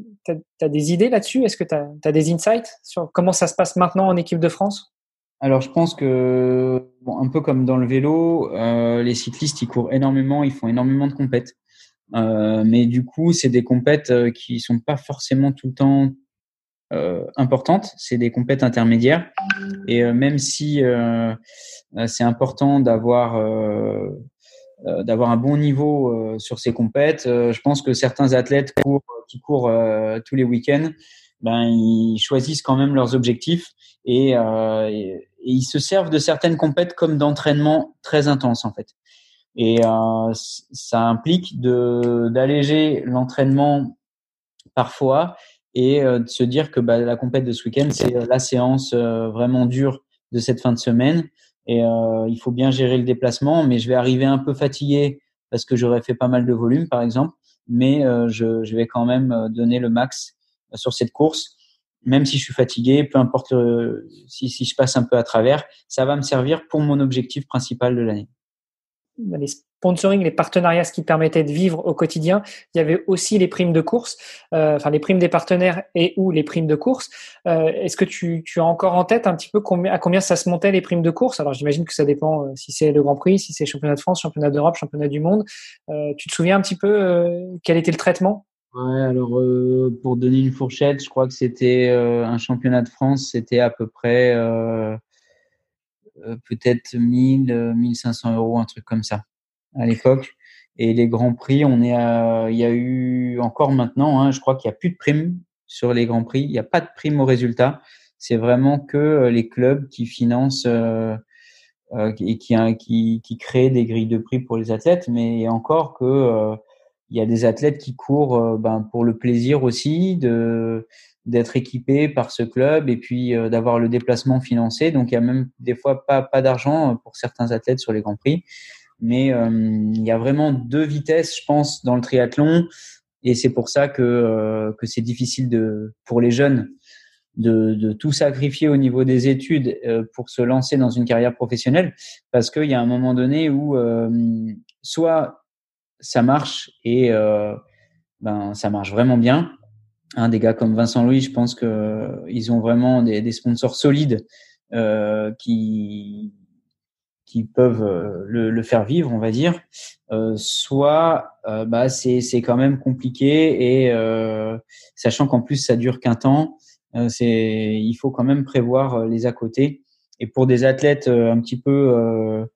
as, des idées là-dessus? Est-ce que tu as, as des insights sur comment ça se passe maintenant en équipe de France? Alors, je pense que, un peu comme dans le vélo, euh, les cyclistes, ils courent énormément, ils font énormément de compètes. Euh, mais du coup, c'est des compètes euh, qui sont pas forcément tout le temps euh, importantes. C'est des compètes intermédiaires. Et même si c'est important d'avoir un bon niveau sur ces compètes, je pense que certains athlètes qui courent tous les week-ends, ben ils choisissent quand même leurs objectifs et, et ils se servent de certaines compètes comme d'entraînement très intense en fait. Et euh, ça implique de d'alléger l'entraînement parfois et euh, de se dire que bah, la compète de ce week-end c'est euh, la séance euh, vraiment dure de cette fin de semaine et euh, il faut bien gérer le déplacement. Mais je vais arriver un peu fatigué parce que j'aurais fait pas mal de volume par exemple, mais je, je vais quand même donner le max sur cette course même si je suis fatigué, peu importe si, je passe un peu à travers, ça va me servir pour mon objectif principal de l'année. Les sponsoring, les partenariats, ce qui permettait de vivre au quotidien. Il y avait aussi les primes de course, euh, enfin les primes des partenaires et ou les primes de course. Euh, Est-ce que tu, as encore en tête un petit peu à combien ça se montait les primes de course? Alors j'imagine que ça dépend euh, si c'est le Grand Prix, si c'est championnat de France, championnat d'Europe, championnat du monde. Euh, tu te souviens un petit peu euh, quel était le traitement? Ouais, alors euh, pour donner une fourchette, je crois que c'était euh, un championnat de France, c'était à peu près euh, peut-être 1000, 1500 euros, un truc comme ça à l'époque. Et les grands prix, on est à, il y a eu encore maintenant, hein, je crois qu'il n'y a plus de primes sur les grands prix. Il n'y a pas de prime au résultat. C'est vraiment que les clubs qui financent et qui, qui, qui créent des grilles de prix pour les athlètes, mais encore que il y a des athlètes qui courent euh, ben, pour le plaisir aussi de d'être équipés par ce club et puis euh, d'avoir le déplacement financé. Donc il y a même des fois pas pas d'argent euh, pour certains athlètes sur les grands prix, mais il y a vraiment deux vitesses, je pense, dans le triathlon. Et c'est pour ça que que c'est difficile de pour les jeunes de, de, tout sacrifier au niveau des études pour se lancer dans une carrière professionnelle. Parce qu'il y a un moment donné où soit ça marche et euh, ben ça marche vraiment bien. Des gars comme Vincent Louis, je pense que ils ont vraiment des, sponsors solides euh, qui qui peuvent euh, le, faire vivre, on va dire. Soit, bah c'est c'est quand même compliqué et sachant qu'en plus ça dure qu'un temps, c'est il faut quand même prévoir les à côté. Et pour des athlètes un petit peu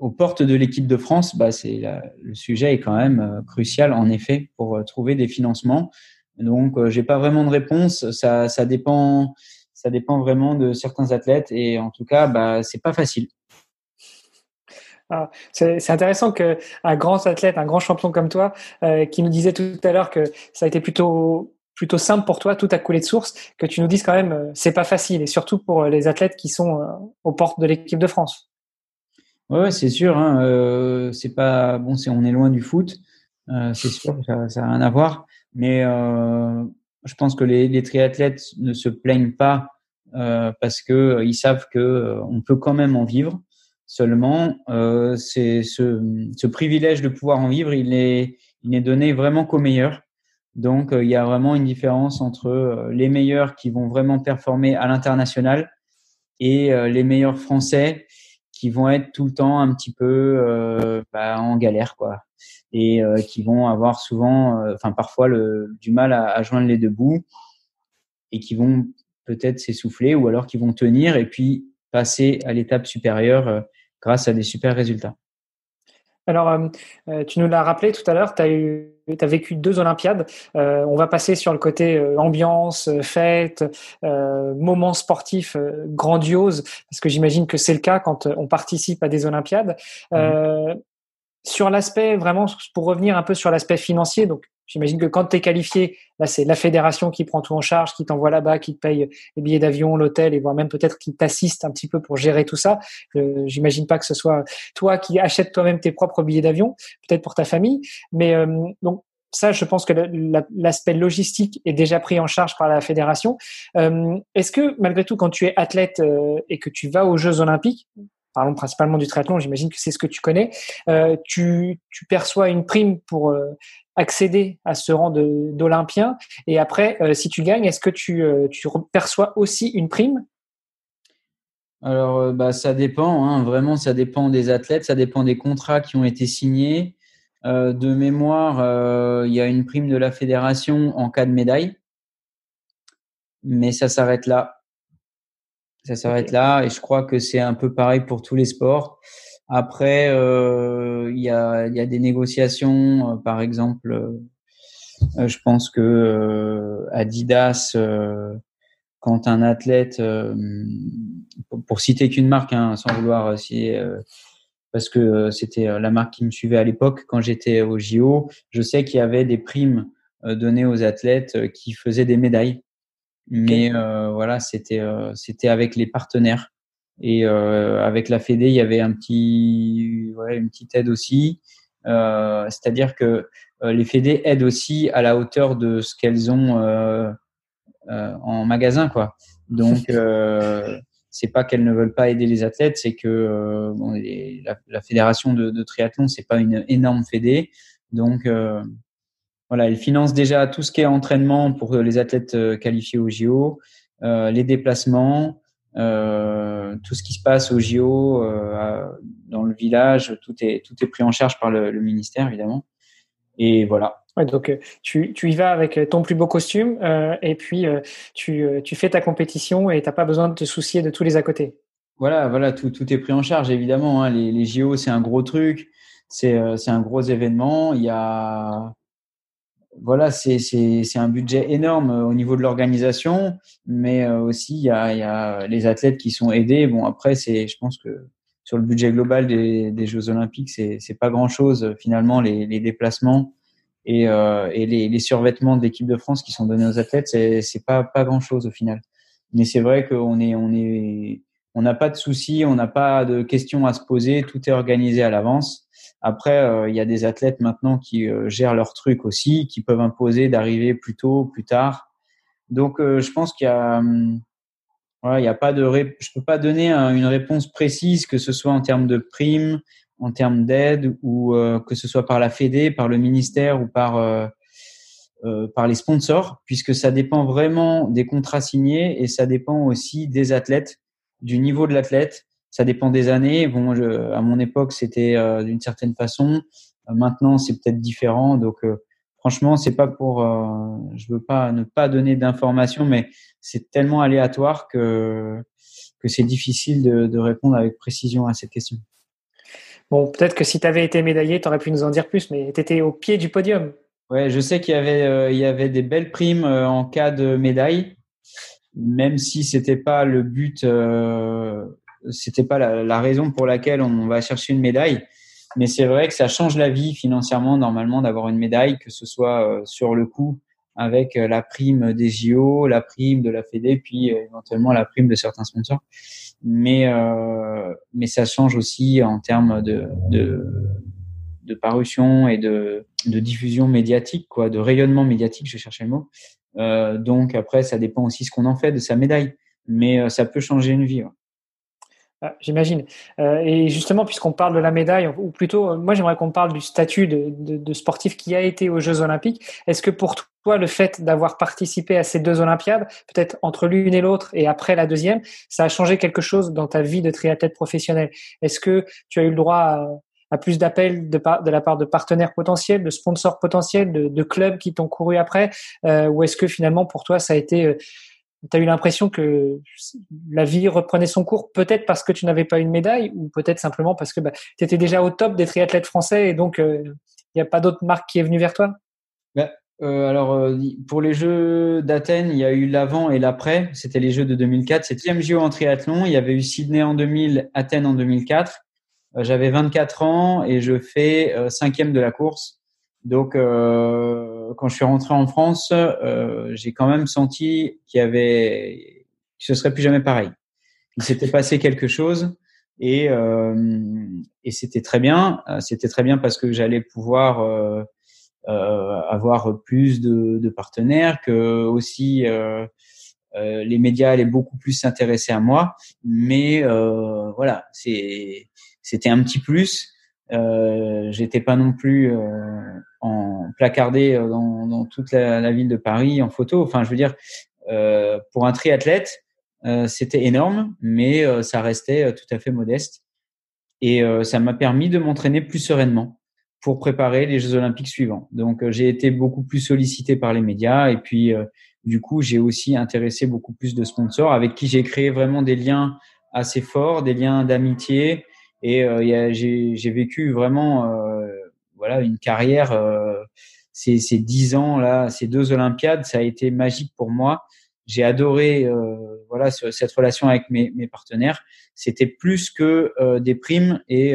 aux portes de l'équipe de France, bah, c'est le sujet est quand même euh, crucial en effet pour euh, trouver des financements. Donc, euh, j'ai pas vraiment de réponse. Ça, ça dépend, ça dépend vraiment de certains athlètes et en tout cas, bah, c'est pas facile. Ah, c'est intéressant que un grand athlète, un grand champion comme toi, qui nous disait tout à l'heure que ça a été plutôt plutôt simple pour toi, tout a coulé de source, que tu nous dises quand même c'est pas facile et surtout pour les athlètes qui sont aux portes de l'équipe de France. Ouais, c'est sûr. Hein, euh, c'est pas bon. C'est on est loin du foot. Euh, c'est sûr, ça, ça a rien à voir. Mais euh, je pense que les, les, triathlètes ne se plaignent pas parce que euh, ils savent que on peut quand même en vivre. Seulement, c'est ce, privilège de pouvoir en vivre, il est, il donné vraiment qu'aux meilleurs. Donc, il y a vraiment une différence entre les meilleurs qui vont vraiment performer à l'international et les meilleurs Français qui vont être tout le temps un petit peu euh, bah, en galère, quoi, et euh, qui vont avoir souvent, euh, enfin parfois du mal à, à, joindre les deux bouts, et qui vont peut-être s'essouffler, ou alors qui vont tenir et puis passer à l'étape supérieure grâce à des super résultats. Alors, tu nous l'as rappelé tout à l'heure, tu as, eu, as vécu deux Olympiades. Euh, on va passer sur le côté euh, ambiance, fête, moment sportif grandiose, parce que j'imagine que c'est le cas quand on participe à des Olympiades. Mmh. Sur l'aspect, vraiment, pour revenir un peu sur l'aspect financier, donc J'imagine que quand tu es qualifié, là, c'est la fédération qui prend tout en charge, qui t'envoie là-bas, qui te paye les billets d'avion, l'hôtel, et voire même peut-être qui t'assiste un petit peu pour gérer tout ça. Euh, J'imagine pas que ce soit toi qui achètes toi-même tes propres billets d'avion, peut-être pour ta famille. Mais euh, donc, ça, je pense que l'aspect logistique est déjà pris en charge par la fédération. Euh, Est-ce que, malgré tout, quand tu es athlète euh, et que tu vas aux Jeux olympiques, parlons principalement du triathlon, j'imagine que c'est ce que tu connais, euh, tu, tu, perçois une prime pour euh, accéder à ce rang d'Olympien Et après, euh, si tu gagnes, est-ce que tu, euh, tu, perçois aussi une prime? Alors, euh, bah, ça dépend. Hein. vraiment, ça dépend des athlètes, ça dépend des contrats qui ont été signés. de mémoire, il y a une prime de la fédération en cas de médaille. Mais ça s'arrête là. Ça s'arrête là. Et je crois que c'est un peu pareil pour tous les sports. Après, euh, il y, a, y, a, des négociations, euh, par exemple, euh, je pense que Adidas, quand un athlète, pour, citer qu'une marque, hein, sans vouloir si parce que c'était la marque qui me suivait à l'époque quand j'étais au JO, je sais qu'il y avait des primes données aux athlètes qui faisaient des médailles. Mais voilà, c'était c'était avec les partenaires. Et euh, avec la Fédé, il y avait un petit, ouais, une petite aide aussi. Euh, C'est-à-dire que euh, les Fédés aident aussi à la hauteur de ce qu'elles ont euh, euh en magasin, quoi. Donc euh, c'est pas qu'elles ne veulent pas aider les athlètes, c'est que bon, les, la, la, fédération de, de triathlon, c'est pas une énorme fédé, donc euh, voilà, elle finance déjà tout ce qui est entraînement pour les athlètes qualifiés au JO, euh, les déplacements, euh, tout ce qui se passe au JO euh, dans le village, tout est tout est pris en charge par le, le ministère évidemment. Et voilà. Ouais, donc euh, tu, tu y vas avec ton plus beau costume euh, et puis euh, tu, tu fais ta compétition et t'as pas besoin de te soucier de tous les à côté. Voilà, voilà, tout, tout est pris en charge évidemment. Hein. Les, les JO c'est un gros truc, c'est c'est un gros événement. Il y a voilà, c'est un budget énorme euh, au niveau de l'organisation, mais euh, aussi il y a, y a, les athlètes qui sont aidés. Bon, après, c'est, je pense que sur le budget global des, des Jeux Olympiques, c'est pas grand chose finalement les, les déplacements et, euh, et les, les, survêtements de l'équipe de France qui sont donnés aux athlètes, c'est pas pas grand chose au final. Mais c'est vrai qu'on est on est on n'a pas de soucis, on n'a pas de questions à se poser, tout est organisé à l'avance. Après, euh, il y a des athlètes maintenant qui euh, gèrent leur truc aussi, qui peuvent imposer d'arriver plus tôt, plus tard. Donc, euh, je pense qu'il y a, hum, voilà, il y a pas de, je peux pas donner une réponse précise, que ce soit en termes de primes, en termes d'aide, ou que ce soit par la Fédé, par le ministère ou par par les sponsors, puisque ça dépend vraiment des contrats signés et ça dépend aussi des athlètes, du niveau de l'athlète ça dépend des années. Bon, je, à mon époque, c'était euh, d'une certaine façon. Euh, maintenant, c'est peut-être différent. Donc, euh, franchement, c'est pas pour. je veux pas ne pas donner d'informations, mais c'est tellement aléatoire que que c'est difficile de, de, répondre avec précision à cette question. Bon, peut-être que si tu avais été médaillé, tu aurais pu nous en dire plus, mais tu étais au pied du podium. Ouais, je sais qu'il y avait, il y avait des belles primes en cas de médaille, même si c'était pas le but c'était pas la, raison pour laquelle on va chercher une médaille. Mais c'est vrai que ça change la vie financièrement normalement d'avoir une médaille, que ce soit euh, sur le coup avec la prime des JO, la prime de la Fédé, puis éventuellement la prime de certains sponsors. Mais mais ça change aussi en termes de, de de parution et de, diffusion médiatique, quoi, de rayonnement médiatique, je cherchais le mot. Euh, donc après, ça dépend aussi ce qu'on en fait de sa médaille, mais euh, ça peut changer une vie. Ah, j'imagine. Euh, et justement, puisqu'on parle de la médaille, ou plutôt, moi j'aimerais qu'on parle du statut de, sportif qui a été aux Jeux Olympiques. Est-ce que pour toi, le fait d'avoir participé à ces deux Olympiades, peut-être entre l'une et l'autre et après la deuxième, ça a changé quelque chose dans ta vie de triathlète professionnel? Est-ce que tu as eu le droit à, à plus d'appels de, la part de partenaires potentiels, de sponsors potentiels, de, clubs qui t'ont couru après euh, Ou est-ce que finalement pour toi ça a été, euh, tu as eu l'impression que la vie reprenait son cours peut-être parce que tu n'avais pas une médaille ou peut-être simplement parce que bah, tu étais déjà au top des triathlètes français et donc euh, il n'y a pas d'autre marque qui est venue vers toi? Bah, euh, alors, euh, pour les Jeux d'Athènes, il y a eu l'avant et l'après. C'était les Jeux de 2004. C'est le JO en triathlon. Il y avait eu Sydney en 2000, Athènes en 2004. Euh, j'avais 24 ans et je fais euh, cinquième de la course. Donc, euh, quand je suis rentré en France, j'ai quand même senti qu'il y avait, que ce serait plus jamais pareil. Il s'était passé quelque chose et, et c'était très bien. C'était très bien parce que j'allais pouvoir euh, avoir plus de, de, partenaires, que aussi euh, les médias allaient beaucoup plus s'intéresser à moi. Mais voilà, c'est c'était un petit plus. Euh, J'étais pas non plus euh, en placardé euh, dans, dans toute la, ville de Paris en photo. Enfin, je veux dire, euh, pour un triathlète, euh, c'était énorme, mais euh, ça restait tout à fait modeste. Et ça m'a permis de m'entraîner plus sereinement pour préparer les Jeux Olympiques suivants. Donc, j'ai été beaucoup plus sollicité par les médias et puis, du coup, j'ai aussi intéressé beaucoup plus de sponsors avec qui j'ai créé vraiment des liens assez forts, des liens d'amitié, et euh, j'ai vécu vraiment euh, voilà une carrière. Euh, ces, dix ans là, ces deux Olympiades, ça a été magique pour moi. J'ai adoré voilà cette relation avec mes, mes partenaires. C'était plus que des primes et,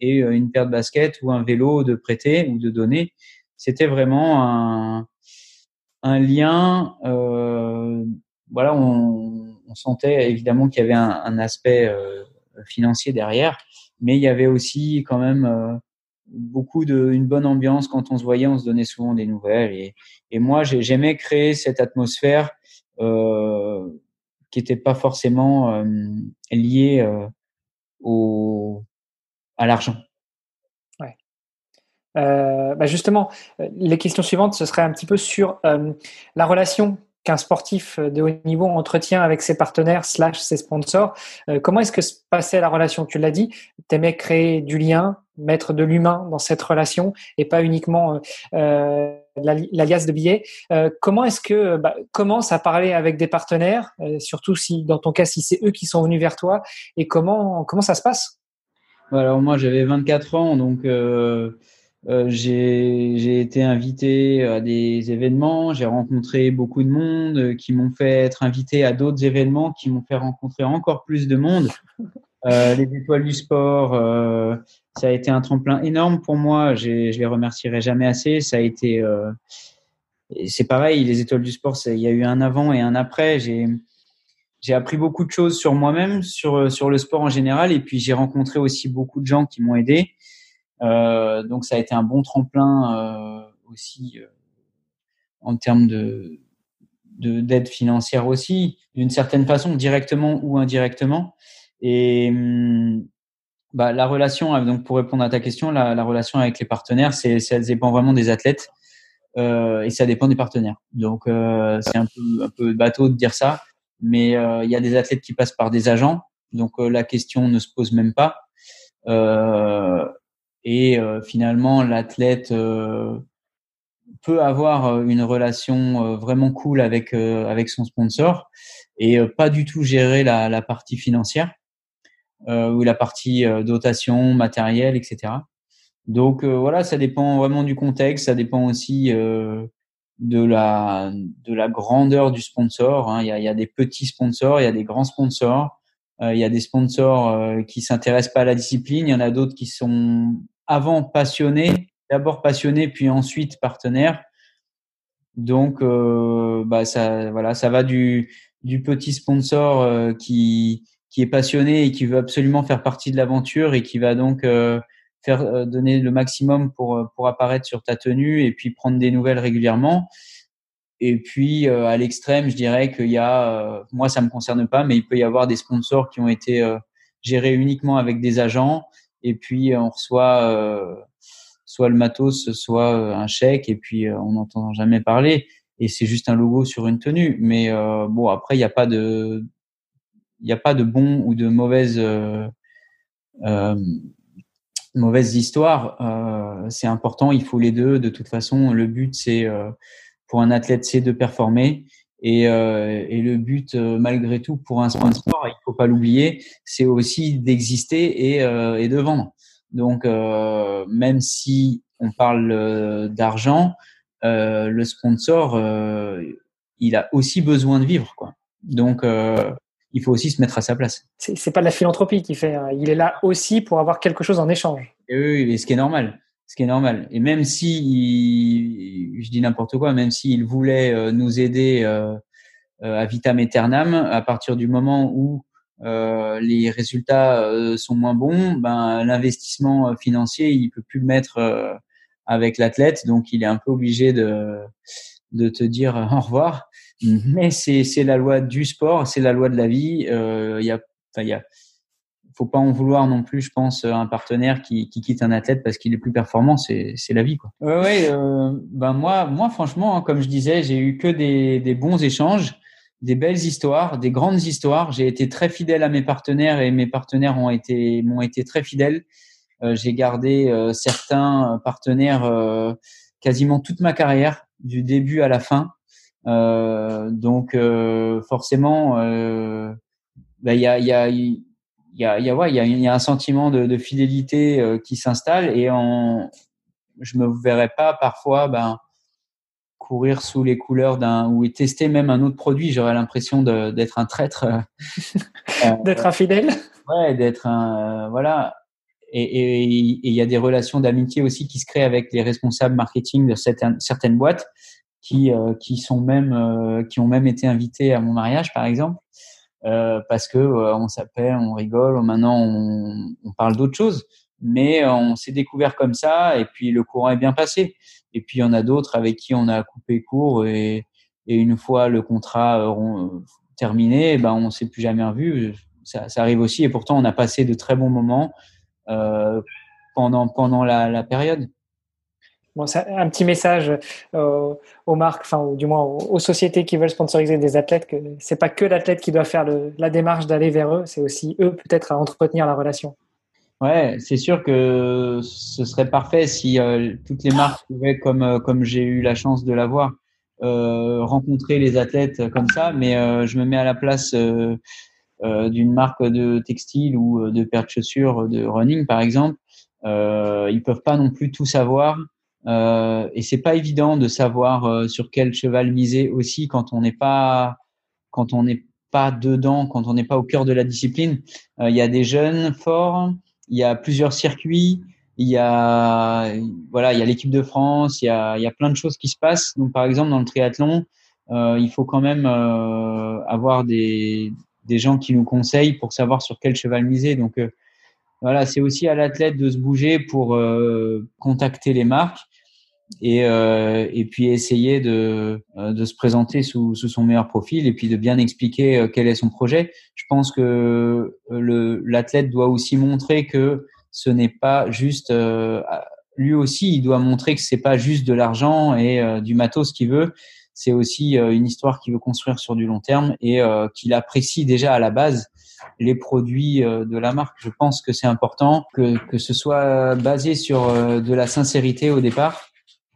et une paire de baskets ou un vélo de prêter ou de donner. C'était vraiment un, un lien. voilà, on, on, sentait évidemment qu'il y avait un, un aspect financier derrière, mais il y avait aussi quand même euh, beaucoup de une bonne ambiance quand on se voyait, on se donnait souvent des nouvelles et, et moi j'aimais créer cette atmosphère euh, qui n'était pas forcément euh, liée au à l'argent. Ouais. Bah justement, les questions suivantes, ce serait un petit peu sur la relation qu'un sportif de haut niveau entretient avec ses partenaires slash ses sponsors. Euh, comment est-ce que se passait la relation? Tu l'as dit, tu aimais créer du lien, mettre de l'humain dans cette relation et pas uniquement euh, l'alias de billets. Euh, comment est-ce que bah, commence à parler avec des partenaires, euh, surtout si dans ton cas si c'est eux qui sont venus vers toi et comment comment ça se passe? Alors moi j'avais 24 ans donc euh, j'ai été invité à des événements, j'ai rencontré beaucoup de monde euh, qui m'ont fait être invité à d'autres événements qui m'ont fait rencontrer encore plus de monde. Euh, les étoiles du sport, euh, ça a été un tremplin énorme pour moi. Je les remercierai jamais assez. Ça a été, euh, c'est pareil. Les étoiles du sport, il y a eu un avant et un après. J'ai j'ai appris beaucoup de choses sur moi-même, sur sur le sport en général, et puis j'ai rencontré aussi beaucoup de gens qui m'ont aidé. Euh, donc ça a été un bon tremplin euh, aussi euh, en termes de d'aide financière aussi, d'une certaine façon, directement ou indirectement. Et hum, bah, la relation, donc pour répondre à ta question, la, la relation avec les partenaires, c'est ça dépend vraiment des athlètes et ça dépend des partenaires. Donc c'est un peu bateau de dire ça, mais il y a des athlètes qui passent par des agents, donc la question ne se pose même pas. Euh, et euh, finalement, l'athlète euh, peut avoir euh, une relation vraiment cool avec avec son sponsor et pas du tout gérer la, la partie financière ou la partie dotation, matériel, etc. Donc voilà, ça dépend vraiment du contexte, ça dépend aussi de la de la grandeur du sponsor. Hein. Il, y a, y a, des petits sponsors, il y a des grands sponsors, il y a des sponsors qui s'intéressent pas à la discipline, il y en a d'autres qui sont avant passionné, d'abord passionné, puis ensuite partenaire. Donc, bah ça, voilà, ça va du du petit sponsor qui qui est passionné et qui veut absolument faire partie de l'aventure et qui va donc faire donner le maximum pour pour apparaître sur ta tenue et puis prendre des nouvelles régulièrement. Et puis à l'extrême, je dirais qu'il y a, moi ça me concerne pas, mais il peut y avoir des sponsors qui ont été gérés uniquement avec des agents et puis on reçoit euh, soit le matos, soit euh, un chèque et puis euh, on n'entend jamais parler et c'est juste un logo sur une tenue. Mais bon après il n'y a pas de il a pas de bon ou de mauvaise histoire. Euh, c'est important, il faut les deux. De toute façon, le but c'est pour un athlète c'est de performer et, euh, et, le but, euh, malgré tout, pour un sponsor, il faut pas l'oublier, c'est aussi d'exister et, euh, et, de vendre. Donc, même si on parle d'argent, le sponsor, il a aussi besoin de vivre, quoi. Donc, il faut aussi se mettre à sa place. C'est pas de la philanthropie qui fait. Hein. Il est là aussi pour avoir quelque chose en échange. Et oui, ce qui est normal ce qui est normal. Et même si, je dis n'importe quoi, même s'il voulait euh, nous aider euh, euh, à vitam aeternam, à partir du moment où les résultats sont moins bons, ben l'investissement financier il peut plus le mettre avec l'athlète, donc il est un peu obligé de te dire au revoir. Mais c'est la loi du sport, c'est la loi de la vie. Il y a faut pas en vouloir non plus, je pense, un partenaire qui, qui quitte un athlète parce qu'il est plus performant, c'est la vie, quoi. Ouais, euh, ben moi, moi, franchement, hein, comme je disais, j'ai eu que des, des bons échanges, des belles histoires, des grandes histoires. J'ai été très fidèle à mes partenaires et mes partenaires ont été m'ont été très fidèles. Euh, j'ai gardé euh, certains partenaires euh, quasiment toute ma carrière, du début à la fin. donc forcément, ben, il y a il y a, y, a, ouais, y, a, y a un sentiment de, de fidélité euh, qui s'installe et en, je me verrais pas parfois ben, courir sous les couleurs d'un ou tester même un autre produit. J'aurais l'impression d'être un traître, euh, d'être infidèle. Ouais, d'être un euh, voilà. Et il y a des relations d'amitié aussi qui se créent avec les responsables marketing de certaines, certaines boîtes qui qui sont même qui ont même été invités à mon mariage par exemple. Euh, parce que euh, on s'appelle, on rigole, maintenant on, on parle d'autre chose. Mais euh, on s'est découvert comme ça et puis le courant est bien passé. Et puis il y en a d'autres avec qui on a coupé court et, et une fois le contrat terminé, ben on s'est plus jamais revu. Ça, ça, arrive aussi et pourtant on a passé de très bons moments euh, pendant pendant la, la période. Un petit message euh, aux marques, enfin, ou du moins aux, sociétés qui veulent sponsoriser des athlètes, que c'est pas que l'athlète qui doit faire la démarche d'aller vers eux, c'est aussi eux peut-être à entretenir la relation. Ouais, c'est sûr que ce serait parfait si euh, toutes les marques pouvaient, comme euh, comme j'ai eu la chance de l'avoir, rencontrer les athlètes comme ça. Mais je me mets à la place d'une marque de textile ou de paires de chaussures de running, par exemple. ils peuvent pas non plus tout savoir. Euh, et c'est pas évident de savoir euh, sur quel cheval miser aussi quand on n'est pas quand on n'est pas dedans, quand on n'est pas au cœur de la discipline. Euh, il y a des jeunes forts, il y a plusieurs circuits, il y a voilà, il y a l'équipe de France, il y a il y a plein de choses qui se passent. Donc par exemple dans le triathlon, euh, il faut quand même avoir des des gens qui nous conseillent pour savoir sur quel cheval miser. Donc voilà, c'est aussi à l'athlète de se bouger pour contacter les marques et, euh, et puis essayer de, euh, de se présenter sous, sous, son meilleur profil et puis de bien expliquer euh, quel est son projet. Je pense que le l'athlète doit aussi montrer que ce n'est pas juste lui aussi il doit montrer que c'est pas juste de l'argent et du matos qu'il veut c'est aussi une histoire qu'il veut construire sur du long terme et qu'il apprécie déjà à la base les produits de la marque. Je pense que c'est important que, que ce soit basé sur de la sincérité au départ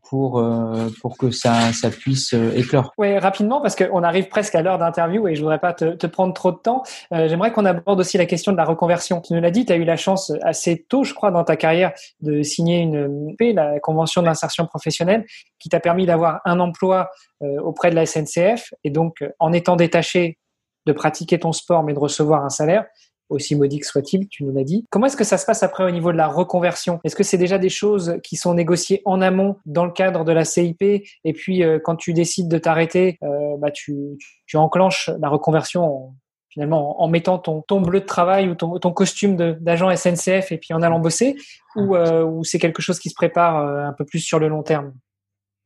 pour euh, pour que ça ça puisse euh, éclore. Oui, rapidement parce qu'on arrive presque à l'heure d'interview et je voudrais pas te, te prendre trop de temps. Euh, J'aimerais qu'on aborde aussi la question de la reconversion. Tu nous l'as dit, tu as eu la chance assez tôt, je crois, dans ta carrière de signer une P, la convention d'insertion professionnelle, qui t'a permis d'avoir un emploi euh, auprès de la SNCF et donc en étant détaché de pratiquer ton sport mais de recevoir un salaire. Aussi modique soit-il, tu nous l'as dit. Comment est-ce que ça se passe après au niveau de la reconversion? Est-ce que c'est déjà des choses qui sont négociées en amont dans le cadre de la CIP et puis euh, quand tu décides de t'arrêter, euh, bah, tu, enclenches la reconversion en, finalement en, mettant ton, bleu de travail ou ton, costume d'agent SNCF et puis en allant bosser? Ou, euh, ou c'est quelque chose qui se prépare un peu plus sur le long terme?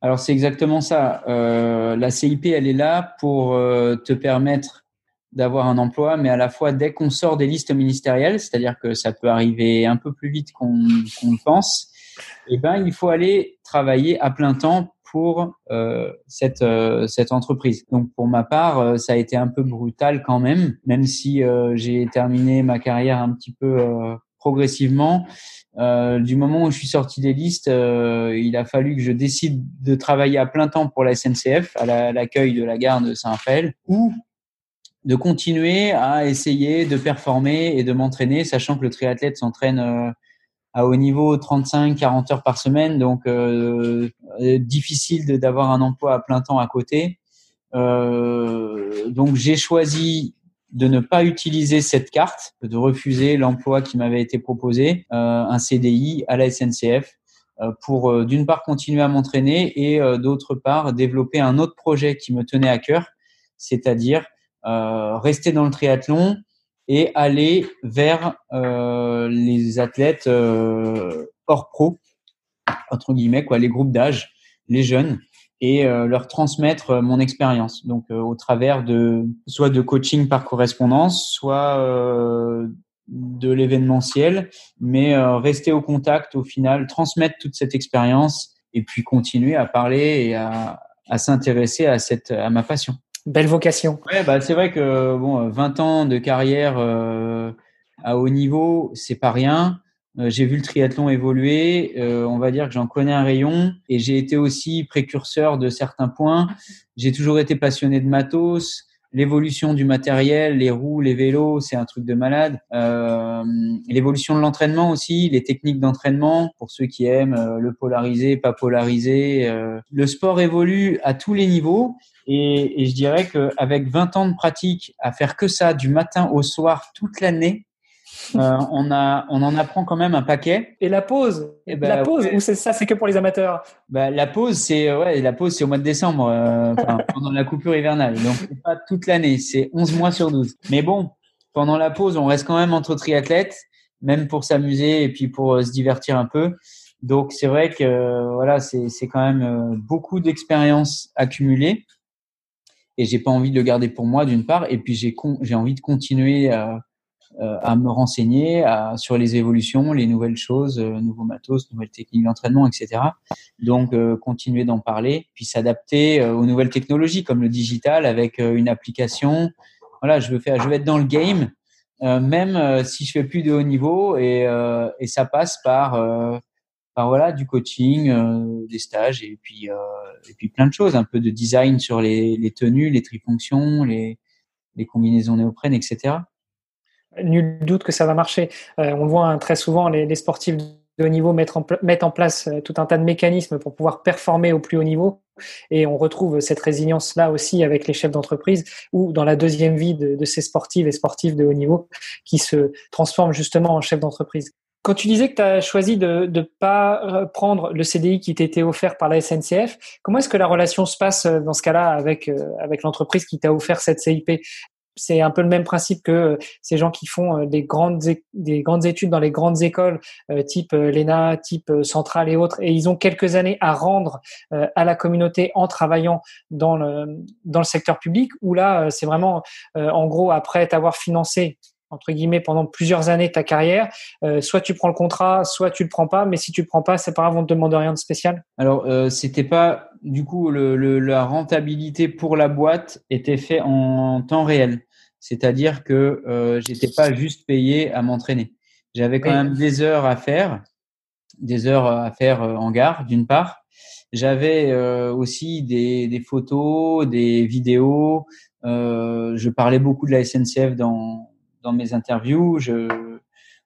Alors c'est exactement ça. La CIP, elle est là pour te permettre d'avoir un emploi, mais à la fois dès qu'on sort des listes ministérielles, c'est-à-dire que ça peut arriver un peu plus vite qu'on le pense, eh ben il faut aller travailler à plein temps pour euh, cette euh, cette entreprise. Donc pour ma part, euh, ça a été un peu brutal quand même, même si j'ai terminé ma carrière un petit peu progressivement. Euh, du moment où je suis sorti des listes, euh, il a fallu que je décide de travailler à plein temps pour la SNCF, à l'accueil de la gare de Saint-Raphaël, ou de continuer à essayer de performer et de m'entraîner, sachant que le triathlète s'entraîne euh, à haut niveau 35-40 heures par semaine, donc euh, difficile d'avoir un emploi à plein temps à côté. donc j'ai choisi de ne pas utiliser cette carte, de refuser l'emploi qui m'avait été proposé, euh, un CDI à la SNCF, euh, pour euh, d'une part continuer à m'entraîner et d'autre part développer un autre projet qui me tenait à cœur, c'est-à-dire rester dans le triathlon et aller vers les athlètes hors pro, entre guillemets, quoi, les groupes d'âge, les jeunes, et euh, leur transmettre euh, mon expérience. Donc euh, au travers de soit de coaching par correspondance, soit de l'événementiel, mais rester au contact au final, transmettre toute cette expérience et puis continuer à parler et à, à s'intéresser à cette à ma passion. Belle vocation. Ouais, bah c'est vrai que bon, 20 ans de carrière à haut niveau, c'est pas rien. Euh, j'ai vu le triathlon évoluer, euh, on va dire que j'en connais un rayon et j'ai été aussi précurseur de certains points. J'ai toujours été passionné de matos, l'évolution du matériel, les roues, les vélos, c'est un truc de malade. Euh, l'évolution de l'entraînement aussi, les techniques d'entraînement pour ceux qui aiment euh, le polariser, pas polariser. le sport évolue à tous les niveaux et, et je dirais qu'avec 20 ans de pratique à faire que ça du matin au soir toute l'année, euh, on, a, on en apprend quand même un paquet. Et la pause et eh ben, La pause Ou c'est ça, c'est que pour les amateurs? Bah, La pause, c'est ouais, la pause, c'est au mois de décembre, euh, pendant la coupure hivernale. Donc, pas toute l'année, c'est 11 mois sur 12. Mais bon, pendant la pause, on reste quand même entre triathlètes, même pour s'amuser et puis pour euh, se divertir un peu. Donc, c'est vrai que voilà, c'est quand même beaucoup d'expériences accumulées. Et j'ai pas envie de le garder pour moi, d'une part. Et puis, j'ai j'ai envie de continuer à euh, à me renseigner à, sur les évolutions, les nouvelles choses, euh, nouveaux matos, nouvelles techniques d'entraînement, etc. Donc, euh, continuer d'en parler, puis s'adapter aux nouvelles technologies comme le digital avec une application. Voilà, je veux faire, je veux être dans le game, même si je fais plus de haut niveau, et, et ça passe par par voilà du coaching, des stages et puis et puis plein de choses, un peu de design sur les, tenues, les trifonctions, les les combinaisons néoprènes, etc nul doute que ça va marcher. Euh, on voit hein, très souvent, les, sportifs de haut niveau mettre en, mettent en place euh, tout un tas de mécanismes pour pouvoir performer au plus haut niveau. Et on retrouve cette résilience-là aussi avec les chefs d'entreprise ou dans la deuxième vie de, de, ces sportifs et sportifs de haut niveau qui se transforment justement en chefs d'entreprise. Quand tu disais que tu as choisi de ne pas prendre le CDI qui t'était offert par la SNCF, comment est-ce que la relation se passe euh, dans ce cas-là avec, avec l'entreprise qui t'a offert cette CIP c'est un peu le même principe que euh, ces gens qui font euh, des grandes des grandes études dans les grandes écoles euh, type l'ENA, type Centrale et autres et ils ont quelques années à rendre à la communauté en travaillant dans le dans le secteur public où là c'est vraiment en gros après t'avoir financé entre guillemets pendant plusieurs années ta carrière, soit tu prends le contrat, soit tu le prends pas, mais si tu le prends pas, c'est pas grave, on te demande rien de spécial. Alors euh, c'était pas du coup le, la rentabilité pour la boîte était fait en temps réel, c'est-à-dire que euh, j'étais pas juste payé à m'entraîner. J'avais quand même des heures à faire, des heures à faire euh, en gare d'une part. J'avais euh, aussi des, des, photos, des vidéos. Euh, je parlais beaucoup de la SNCF dans dans mes interviews. Je,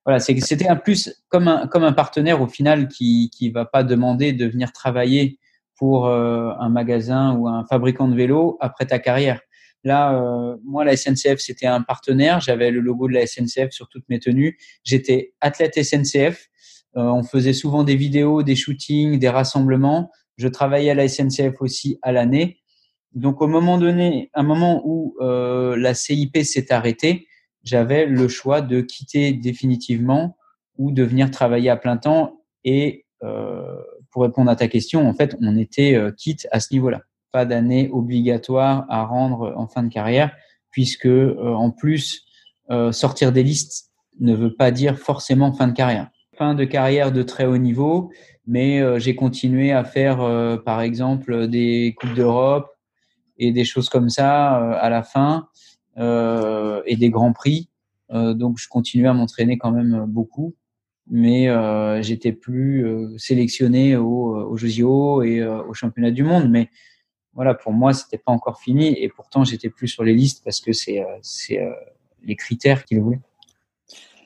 voilà, c'était un plus comme un, comme un partenaire au final qui qui va pas demander de venir travailler pour euh, un magasin ou un fabricant de vélos après ta carrière. Là, moi, la SNCF, c'était un partenaire. J'avais le logo de la SNCF sur toutes mes tenues. J'étais athlète SNCF. on faisait souvent des vidéos, des shootings, des rassemblements. Je travaillais à la SNCF aussi à l'année. Donc, au moment donné, un moment où la CIP s'est arrêtée, j'avais le choix de quitter définitivement ou de venir travailler à plein temps. Et euh, pour répondre à ta question, en fait, on était euh, quitte à ce niveau-là. Pas d'année obligatoire à rendre en fin de carrière, puisque euh, en plus, sortir des listes ne veut pas dire forcément fin de carrière. Fin de carrière de très haut niveau, mais j'ai continué à faire, par exemple, des coupes d'Europe et des choses comme ça à la fin euh, et des grands prix. Euh, donc je continuais à m'entraîner quand même beaucoup, mais euh, j'étais plus sélectionné aux au JO et au championnat du monde. Mais voilà, pour moi, c'était pas encore fini et pourtant j'étais plus sur les listes parce que c'est les critères qu'ils voulaient.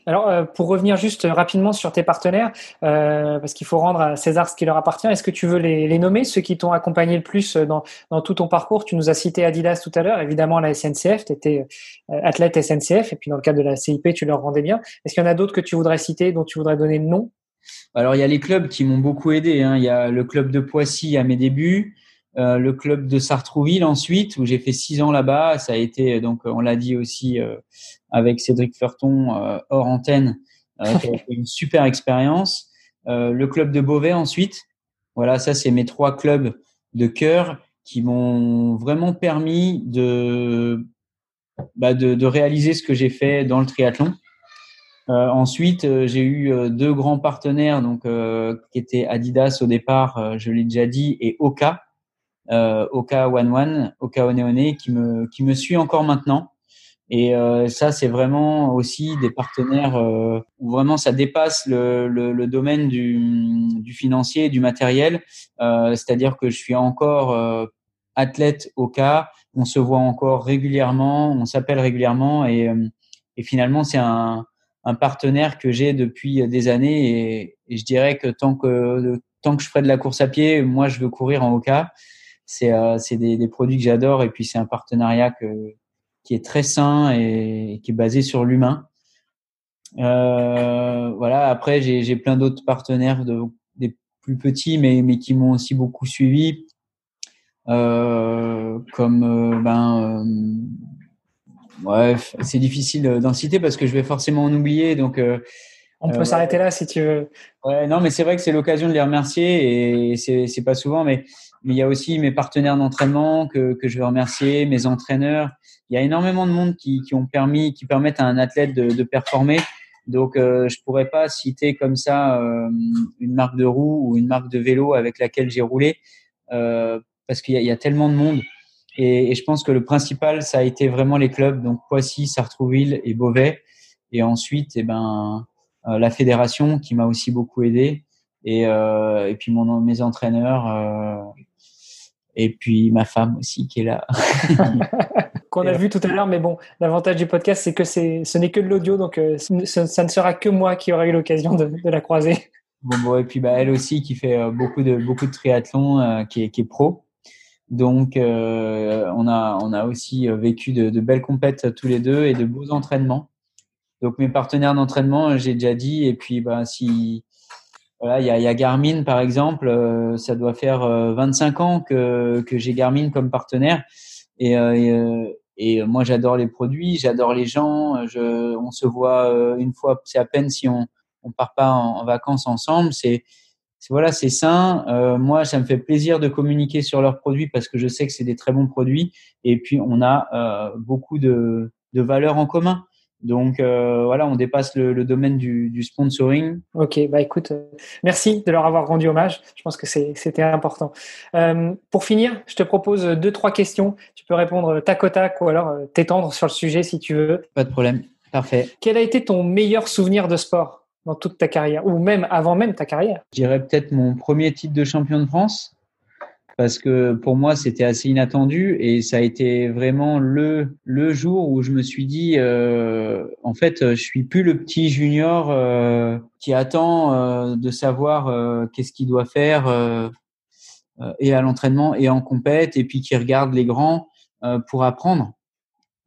Alors, euh, pour revenir juste rapidement sur tes partenaires, euh, parce qu'il faut rendre à César ce qui leur appartient, est-ce que tu veux les, nommer, ceux qui t'ont accompagné le plus dans, tout ton parcours? Tu nous as cité Adidas tout à l'heure, évidemment la SNCF, tu étais euh, athlète SNCF, et puis dans le cadre de la CIP, tu leur rendais bien. Est-ce qu'il y en a d'autres que tu voudrais citer, dont tu voudrais donner le nom? Alors, il y a les clubs qui m'ont beaucoup aidé. Hein. Il y a le club de Poissy à mes débuts, euh, le club de Sartrouville ensuite, où j'ai fait six ans là-bas. Ça a été, donc, on l'a dit aussi euh, avec Cédric Furton euh, hors antenne, une super expérience. le club de Beauvais ensuite. Voilà, ça, c'est mes trois clubs de cœur qui m'ont vraiment permis de, bah, de, de, réaliser ce que j'ai fait dans le triathlon. Euh, ensuite, j'ai eu deux grands partenaires, donc qui étaient Adidas au départ, je l'ai déjà dit, et Oka, euh, Oka One One, Oka One qui me qui me suit encore maintenant. Et euh, ça, c'est vraiment aussi des partenaires euh, où vraiment ça dépasse le, le, le domaine du, du, financier, du matériel. Euh, C'est-à-dire que je suis encore euh, athlète cas, on se voit encore régulièrement, on s'appelle régulièrement et, euh, et finalement c'est un, un, partenaire que j'ai depuis des années et, et, je dirais que tant que tant que je ferai de la course à pied, moi je veux courir en Oka c'est euh, des, des, produits que j'adore et puis c'est un partenariat que, qui est très sain et, qui est basé sur l'humain. Euh, voilà. Après, j'ai plein d'autres partenaires, de, des plus petits, mais, mais qui m'ont aussi beaucoup suivi, euh, comme ben, ouais, c'est difficile d'en citer parce que je vais forcément en oublier. Donc, on peut s'arrêter là si tu veux. Ouais, non, mais c'est vrai que c'est l'occasion de les remercier et c'est pas souvent, mais mais il y a aussi mes partenaires d'entraînement que, que je veux remercier, mes entraîneurs. Il y a énormément de monde qui, qui ont permis, qui permettent à un athlète de, de performer. Donc, euh, je pourrais pas citer comme ça euh, une marque de roue ou une marque de vélo avec laquelle j'ai roulé, euh, parce qu'il y, y, a tellement de monde. Et, et, je pense que le principal, ça a été vraiment les clubs, donc Poissy, Sartrouville et Beauvais. Et ensuite, eh ben, euh, la fédération qui m'a aussi beaucoup aidé. Et, euh, et puis mon, mes entraîneurs euh, et puis ma femme aussi qui est là. Qu'on a vu tout à l'heure, mais bon, l'avantage du podcast, c'est que c'est, ce n'est que de l'audio, donc euh, ça, ne sera que moi qui aurai eu l'occasion de, de, la croiser. Bon, bon, et puis bah, elle aussi qui fait euh, beaucoup de beaucoup de triathlon, euh, qui, est, qui est pro. Donc euh, on a on a aussi vécu de, de, belles compètes tous les deux et de beaux entraînements. Donc mes partenaires d'entraînement, j'ai déjà dit, et puis bah si voilà, il y a, y a, Garmin par exemple, euh, ça doit faire 25 euh, ans que, que j'ai Garmin comme partenaire. Et, euh, et, et moi, j'adore les produits, j'adore les gens. Je, on se voit une fois, c'est à peine si on on part pas en, vacances ensemble. C'est voilà, c'est sain. Euh, moi, ça me fait plaisir de communiquer sur leurs produits parce que je sais que c'est des très bons produits. Et puis, on a euh, beaucoup de, de valeurs en commun. Donc euh, voilà, on dépasse le, le domaine du, du, sponsoring. Ok, bah écoute, euh, merci de leur avoir rendu hommage. Je pense que c'était important. Euh, pour finir, je te propose deux trois questions. Tu peux répondre tac au tac ou alors euh, t'étendre sur le sujet si tu veux. Pas de problème. Parfait. Quel a été ton meilleur souvenir de sport dans toute ta carrière ou même avant même ta carrière? Je dirais peut-être mon premier titre de champion de France parce que pour moi c'était assez inattendu et ça a été vraiment le le jour où je me suis dit euh, en fait je suis plus le petit junior euh, qui attend euh, de savoir euh, qu'est-ce qu'il doit faire euh, euh, et à l'entraînement et en compète et puis qui regarde les grands pour apprendre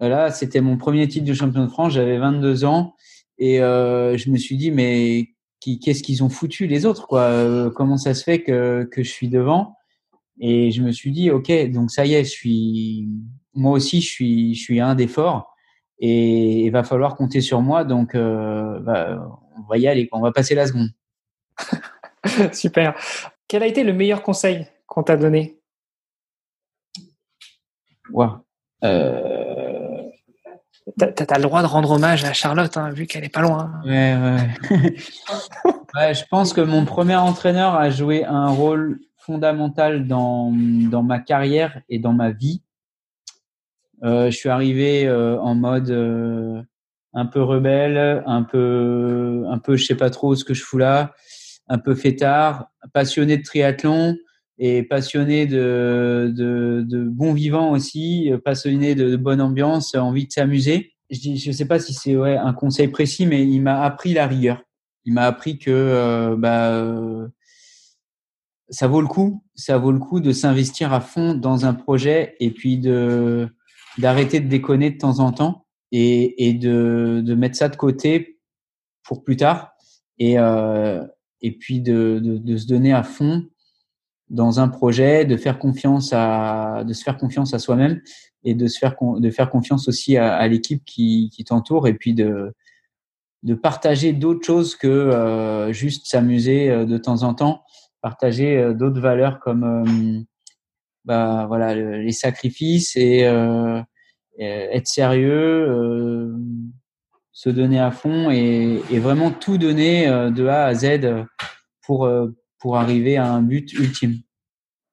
Là, c'était mon premier titre de champion de France. J'avais 22 ans et je me suis dit, mais qu'est-ce qu'ils ont foutu les autres quoi? Comment ça se fait que, que je suis devant? Et je me suis dit, ok, donc ça y est, je suis moi aussi, je suis je suis un des forts et il va falloir compter sur moi. Donc, euh, bah, on va y aller. On va passer la seconde. Super. Quel a été le meilleur conseil qu'on t'a donné? Wow. euh, T'as as le droit de rendre hommage à Charlotte, hein, vu qu'elle est pas loin. Ouais, ouais. ouais. Je pense que mon premier entraîneur a joué un rôle fondamental dans, dans ma carrière et dans ma vie. Euh, je suis arrivé euh, en mode euh, un peu rebelle, un peu, un peu, je sais pas trop ce que je fous là, un peu fêtard, passionné de triathlon et passionné de, de, de bon vivant aussi, passionné de, bonne ambiance, envie de s'amuser. Je ne sais pas si c'est ouais, un conseil précis, mais il m'a appris la rigueur. Il m'a appris que bah, ça vaut le coup, ça vaut le coup de s'investir à fond dans un projet et puis de d'arrêter de déconner de temps en temps et, et de, de mettre ça de côté pour plus tard et, euh, et puis de, de, de se donner à fond dans un projet, de faire confiance à, de se faire confiance à soi-même et de se faire, de faire confiance aussi à, à l'équipe qui, qui t'entoure et puis de, de partager d'autres choses que euh, juste s'amuser euh, de temps en temps, partager euh, d'autres valeurs comme euh, bah voilà le, les sacrifices et euh, être sérieux, se donner à fond et, vraiment tout donner de A à Z pour pour arriver à un but ultime.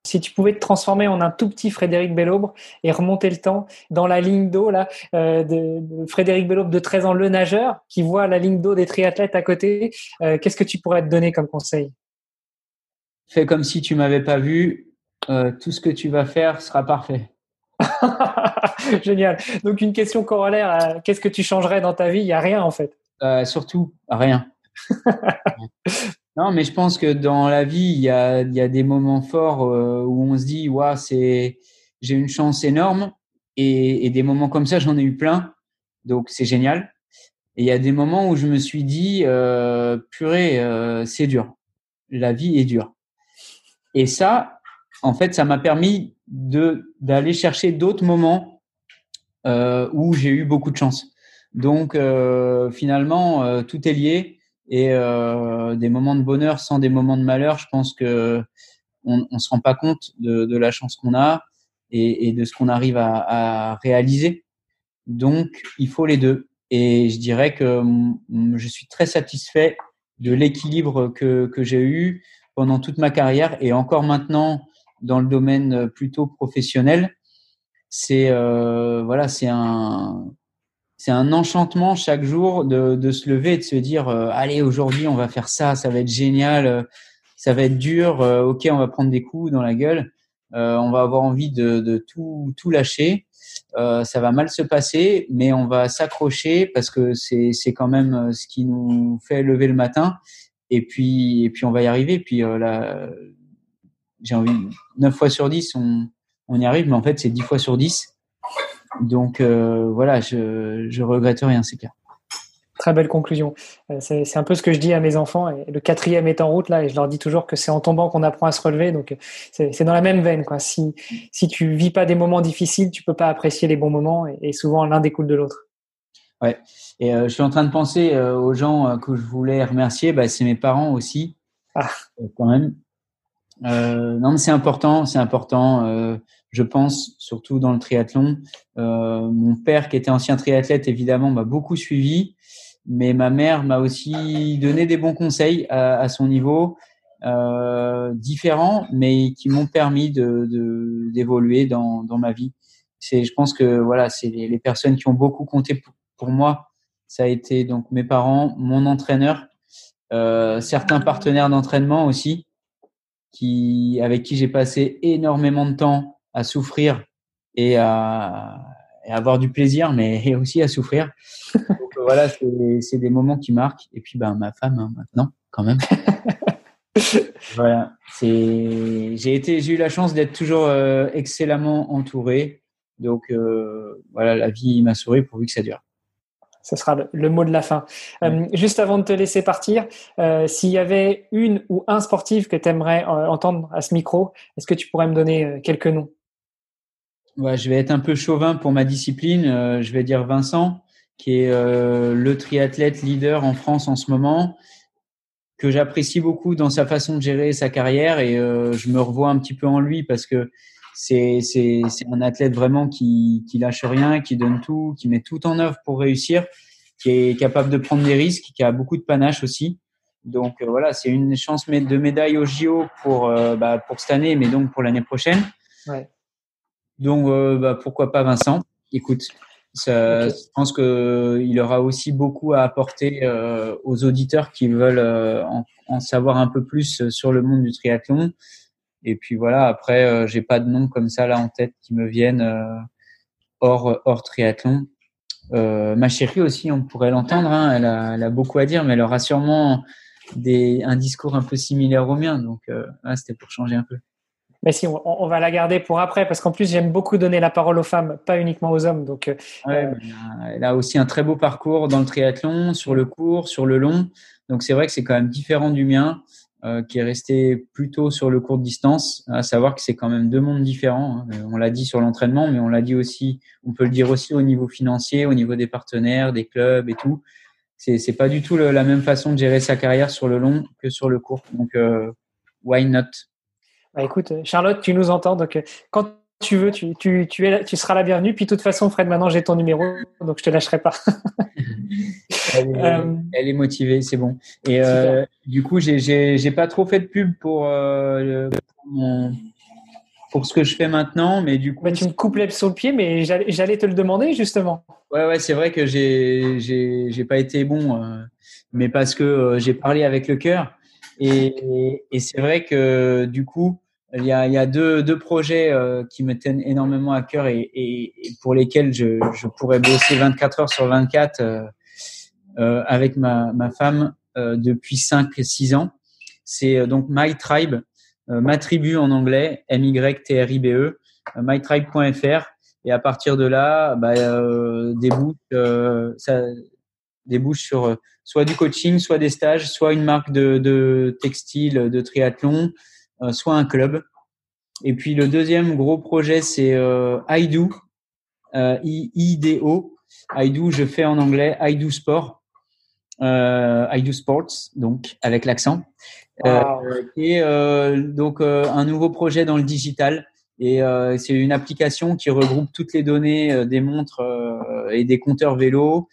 Si tu pouvais te transformer en un tout petit Frédéric Bellobre et remonter le temps dans la ligne d'eau là de, Frédéric Bellobre de 13 ans, le nageur, qui voit la ligne d'eau des triathlètes à côté, qu'est-ce que tu pourrais te donner comme conseil? Fais comme si tu m'avais pas vu. Euh, tout ce que tu vas faire sera parfait. Génial. Donc une question corollaire, qu'est-ce que tu changerais dans ta vie? Il y a rien en fait. Euh, surtout rien. Non, mais je pense que dans la vie, il y a, y a des moments forts euh, où on se dit, ouais, c'est, j'ai une chance énorme. Et, et, des moments comme ça, j'en ai eu plein. Donc, c'est génial. Et il y a des moments où je me suis dit, euh, purée, euh, c'est dur. La vie est dure. Et ça, en fait, ça m'a permis de, d'aller chercher d'autres moments euh, où j'ai eu beaucoup de chance. Donc, euh, finalement, tout est lié et euh, des moments de bonheur sans des moments de malheur, je pense que on, on se rend pas compte de, de la chance qu'on a et, et, de ce qu'on arrive à, à, réaliser. Donc, il faut les deux. Et je dirais que je suis très satisfait de l'équilibre que, que j'ai eu pendant toute ma carrière et encore maintenant dans le domaine plutôt professionnel. C'est euh, voilà, c'est un un enchantement chaque jour de, se lever et de se dire euh, allez aujourd'hui on va faire ça, ça va être génial, euh, ça va être dur, euh, ok on va prendre des coups dans la gueule, euh, on va avoir envie de, tout, tout lâcher, euh, ça va mal se passer, mais on va s'accrocher parce que c'est quand même ce qui nous fait lever le matin et puis et puis on va y arriver. Puis là j'ai envie 9 fois sur 10 on on y arrive, mais en fait c'est 10 fois sur 10 donc euh, voilà, je, je regrette rien, c'est clair. Très belle conclusion. Euh, c'est un peu ce que je dis à mes enfants. Et le quatrième est en route là, et je leur dis toujours que c'est en tombant qu'on apprend à se relever. Donc c'est dans la même veine. Quoi. Si si tu vis pas des moments difficiles, tu peux pas apprécier les bons moments, et souvent l'un découle de l'autre. Ouais. Et euh, je suis en train de penser euh, aux gens euh, que je voulais remercier. Bah, c'est mes parents aussi, ah. quand même. non, mais c'est important, c'est important je pense, surtout dans le triathlon. Euh, mon père, qui était ancien triathlète, évidemment, m'a beaucoup suivi, mais ma mère m'a aussi donné des bons conseils à, à son niveau, euh, différents, mais qui m'ont permis de d'évoluer dans, dans ma vie. C'est, je pense que voilà, c'est les, les, personnes qui ont beaucoup compté pour, pour, moi. Ça a été donc mes parents, mon entraîneur, euh, certains partenaires d'entraînement aussi, qui avec qui j'ai passé énormément de temps à souffrir et à, et à, avoir du plaisir, mais aussi à souffrir. Donc voilà, c'est des moments qui marquent. Et puis ben ma femme hein, maintenant, quand même. voilà, c'est j'ai été j'ai eu la chance d'être toujours euh, excellemment entouré Donc voilà, la vie m'a souri pourvu que ça dure. Ce sera le, mot de la fin. juste avant de te laisser partir, s'il y avait une ou un sportif que tu aimerais entendre à ce micro, est-ce que tu pourrais me donner quelques noms? Ouais, Je vais être un peu chauvin pour ma discipline. je vais dire Vincent, qui est le triathlète leader en France en ce moment que j'apprécie beaucoup dans sa façon de gérer sa carrière et euh, je me revois un petit peu en lui parce que c'est c'est c'est un athlète vraiment qui qui lâche rien, qui donne tout, qui met tout en œuvre pour réussir, qui est capable de prendre des risques, qui a beaucoup de panache aussi. Donc euh, voilà, c'est une chance de médaille au JO pour euh, bah, pour cette année, mais donc pour l'année prochaine. Ouais. Donc bah, pourquoi pas Vincent? Écoute, ça, Je pense qu'il aura aussi beaucoup à apporter euh, aux auditeurs qui veulent euh, en, en, savoir un peu plus sur le monde du triathlon. Et puis voilà, après, euh, j'ai pas de nom comme ça là en tête qui me viennent euh, hors hors triathlon. ma chérie aussi, on pourrait l'entendre. Hein, elle, a, elle, a, beaucoup à dire, mais elle aura sûrement des, un discours un peu similaire au mien. Donc, c'était pour changer un peu. Mais si, on, va la garder pour après, parce qu'en plus, j'aime beaucoup donner la parole aux femmes, pas uniquement aux hommes. Donc, euh, ouais, elle a aussi un très beau parcours dans le triathlon, sur le court, sur le long. Donc, c'est vrai que c'est quand même différent du mien, euh, qui est resté plutôt sur le court distance. À savoir que c'est quand même deux mondes différents. Hein. On l'a dit sur l'entraînement, mais on l'a dit aussi, on peut le dire aussi au niveau financier, au niveau des partenaires, des clubs et tout. C'est, c'est pas du tout la même façon de gérer sa carrière sur le long que sur le court. Donc, euh, why not? Bah, écoute, Charlotte, tu nous entends, donc euh, quand tu veux, tu, tu, tu, es, tu seras la bienvenue. Puis de toute façon, Fred, maintenant j'ai ton numéro, donc je te lâcherai pas. elle, est, euh, elle, est, motivée, c'est bon. Et euh, du coup, j'ai pas trop fait de pub pour, euh, pour, mon, pour, ce que je fais maintenant, mais du coup. Bah, tu me coupes sur le pied, mais j'allais te le demander justement. Ouais, ouais, c'est vrai que j'ai j'ai pas été bon, mais parce que j'ai parlé avec le cœur. Et, et c'est vrai que du coup, il y a, il y a deux, deux projets euh, qui me tiennent énormément à cœur et, et, pour lesquels je, je, pourrais bosser 24 heures sur 24 euh, euh, avec ma, ma femme euh, depuis 5-6 ans. C'est euh, donc My Tribe, ma tribu en anglais, M-Y-T-R-I-B-E, mytribe.fr. Et à partir de là, bah, débouche, ça débouche sur soit du coaching, soit des stages, soit une marque de, de textile, de triathlon, euh, soit un club. Et puis le deuxième gros projet, c'est euh, IDO, euh, I-D-O. IDO, je fais en anglais IDO Sport, euh, IDO Sports, donc avec l'accent. Euh, et euh, donc un nouveau projet dans le digital. Et euh, c'est une application qui regroupe toutes les données des montres et des compteurs vélo,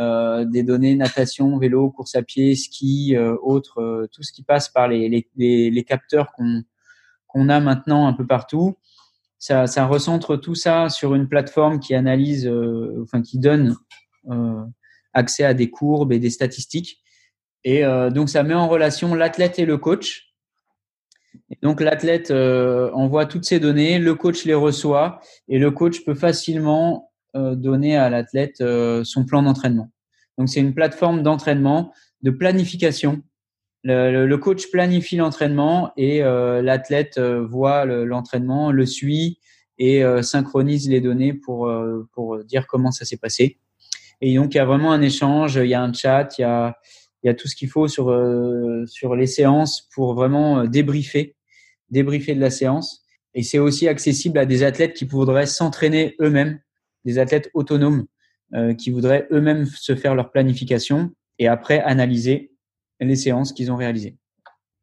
euh, des données natation, vélo, course à pied, ski, euh, autres, euh, tout ce qui passe par les, capteurs qu'on a maintenant un peu partout. Ça, recentre tout ça sur une plateforme qui analyse, enfin qui donne accès à des courbes et des statistiques. Et donc ça met en relation l'athlète et le coach. Et donc l'athlète envoie toutes ces données, le coach les reçoit et le coach peut facilement donner à l'athlète euh, son plan d'entraînement. Donc c'est une plateforme d'entraînement, de planification. Le, le coach planifie l'entraînement et euh, l'athlète voit l'entraînement, le, suit et synchronise les données pour pour dire comment ça s'est passé. Et donc il y a vraiment un échange, il y a un chat, il y a il y a tout ce qu'il faut sur sur les séances pour vraiment débriefer, débriefer de la séance. Et c'est aussi accessible à des athlètes qui voudraient s'entraîner eux-mêmes des athlètes autonomes euh, qui voudraient eux-mêmes se faire leur planification et après analyser les séances qu'ils ont réalisées.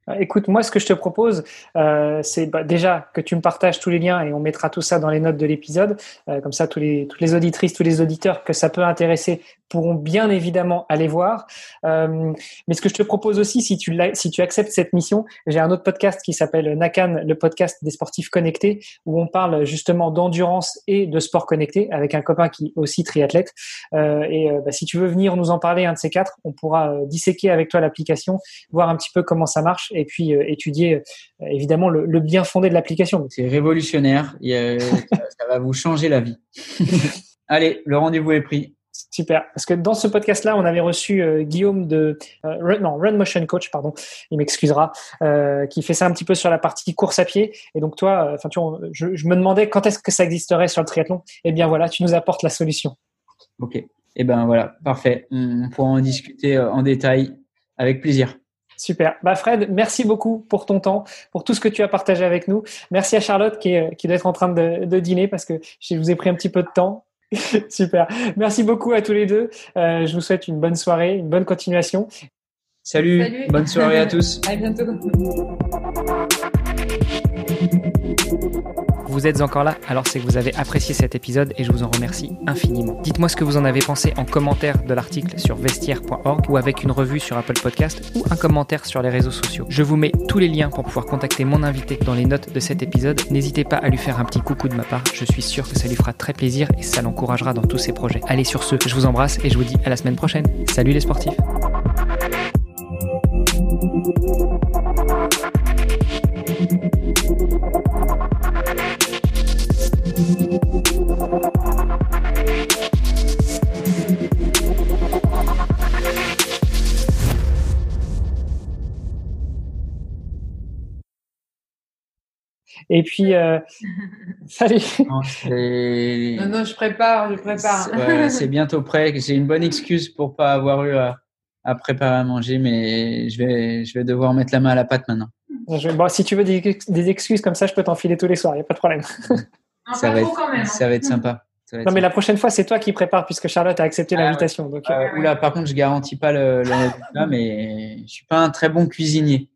Euh, écoute, moi, ce que je te propose, euh, c'est bah, déjà que tu me partages tous les liens et on mettra tout ça dans les notes de l'épisode. Comme ça, toutes les auditrices, tous les auditeurs que ça peut intéresser pourront bien évidemment aller voir. Euh, mais ce que je te propose aussi, si tu, si tu acceptes cette mission, j'ai un autre podcast qui s'appelle Nakan, le podcast des sportifs connectés, où on parle justement d'endurance et de sport connecté avec un copain qui est aussi triathlète. Euh, et bah, si tu veux venir nous en parler, un de ces quatre, on pourra disséquer avec toi l'application, voir un petit peu comment ça marche et puis euh, étudier euh, évidemment le, bien fondé de l'application. C'est révolutionnaire. ça, va vous changer la vie. Allez, le rendez-vous est pris. Super. Parce que dans ce podcast-là, on avait reçu euh, Guillaume de euh, non Run Motion Coach, pardon, il m'excusera, euh, qui fait ça un petit peu sur la partie course à pied. Et donc toi, enfin tu je, je, me demandais quand est-ce que ça existerait sur le triathlon. Eh bien voilà, tu nous apportes la solution. Ok. Et eh ben voilà, parfait. On pourra en discuter en détail avec plaisir. Super. Bah Fred, merci beaucoup pour ton temps, pour tout ce que tu as partagé avec nous. Merci à Charlotte qui, est, qui doit être en train de, de dîner parce que je vous ai pris un petit peu de temps. Super. Merci beaucoup à tous les deux. Euh, je vous souhaite une bonne soirée, une bonne continuation. Salut. Salut. Bonne soirée à tous. à bientôt. Vous êtes encore là, alors c'est que vous avez apprécié cet épisode et je vous en remercie infiniment. Dites-moi ce que vous en avez pensé en commentaire de l'article sur vestiaire.org ou avec une revue sur Apple Podcast ou un commentaire sur les réseaux sociaux. Je vous mets tous les liens pour pouvoir contacter mon invité dans les notes de cet épisode. N'hésitez pas à lui faire un petit coucou de ma part, je suis sûr que ça lui fera très plaisir et ça l'encouragera dans tous ses projets. Allez sur ce, je vous embrasse et je vous dis à la semaine prochaine. Salut les sportifs Et puis, euh, salut. Non, non, je prépare, je prépare. C'est bientôt prêt. J'ai une bonne excuse pour pas avoir eu à, à, préparer à manger, mais je vais, je vais devoir mettre la main à la pâte maintenant. bon, si tu veux des, des, excuses comme ça, je peux t'enfiler tous les soirs, il n'y a pas de problème. Non, ça, va être, quand même, ça va être sympa. Non, mais la prochaine fois, c'est toi qui prépares puisque Charlotte a accepté ah, l'invitation. Ouais. Euh, oula, par contre, je garantis pas le, le résultat, mais je suis pas un très bon cuisinier.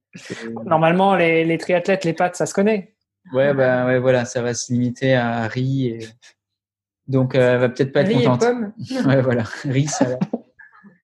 Normalement, les, les triathlètes, les pâtes, ça se connaît. Ouais, bah, ouais, voilà, ça va se limiter à riz. Et... Donc, euh, elle va peut-être pas être riz contente. Et pommes. ouais, voilà, riz, ça va.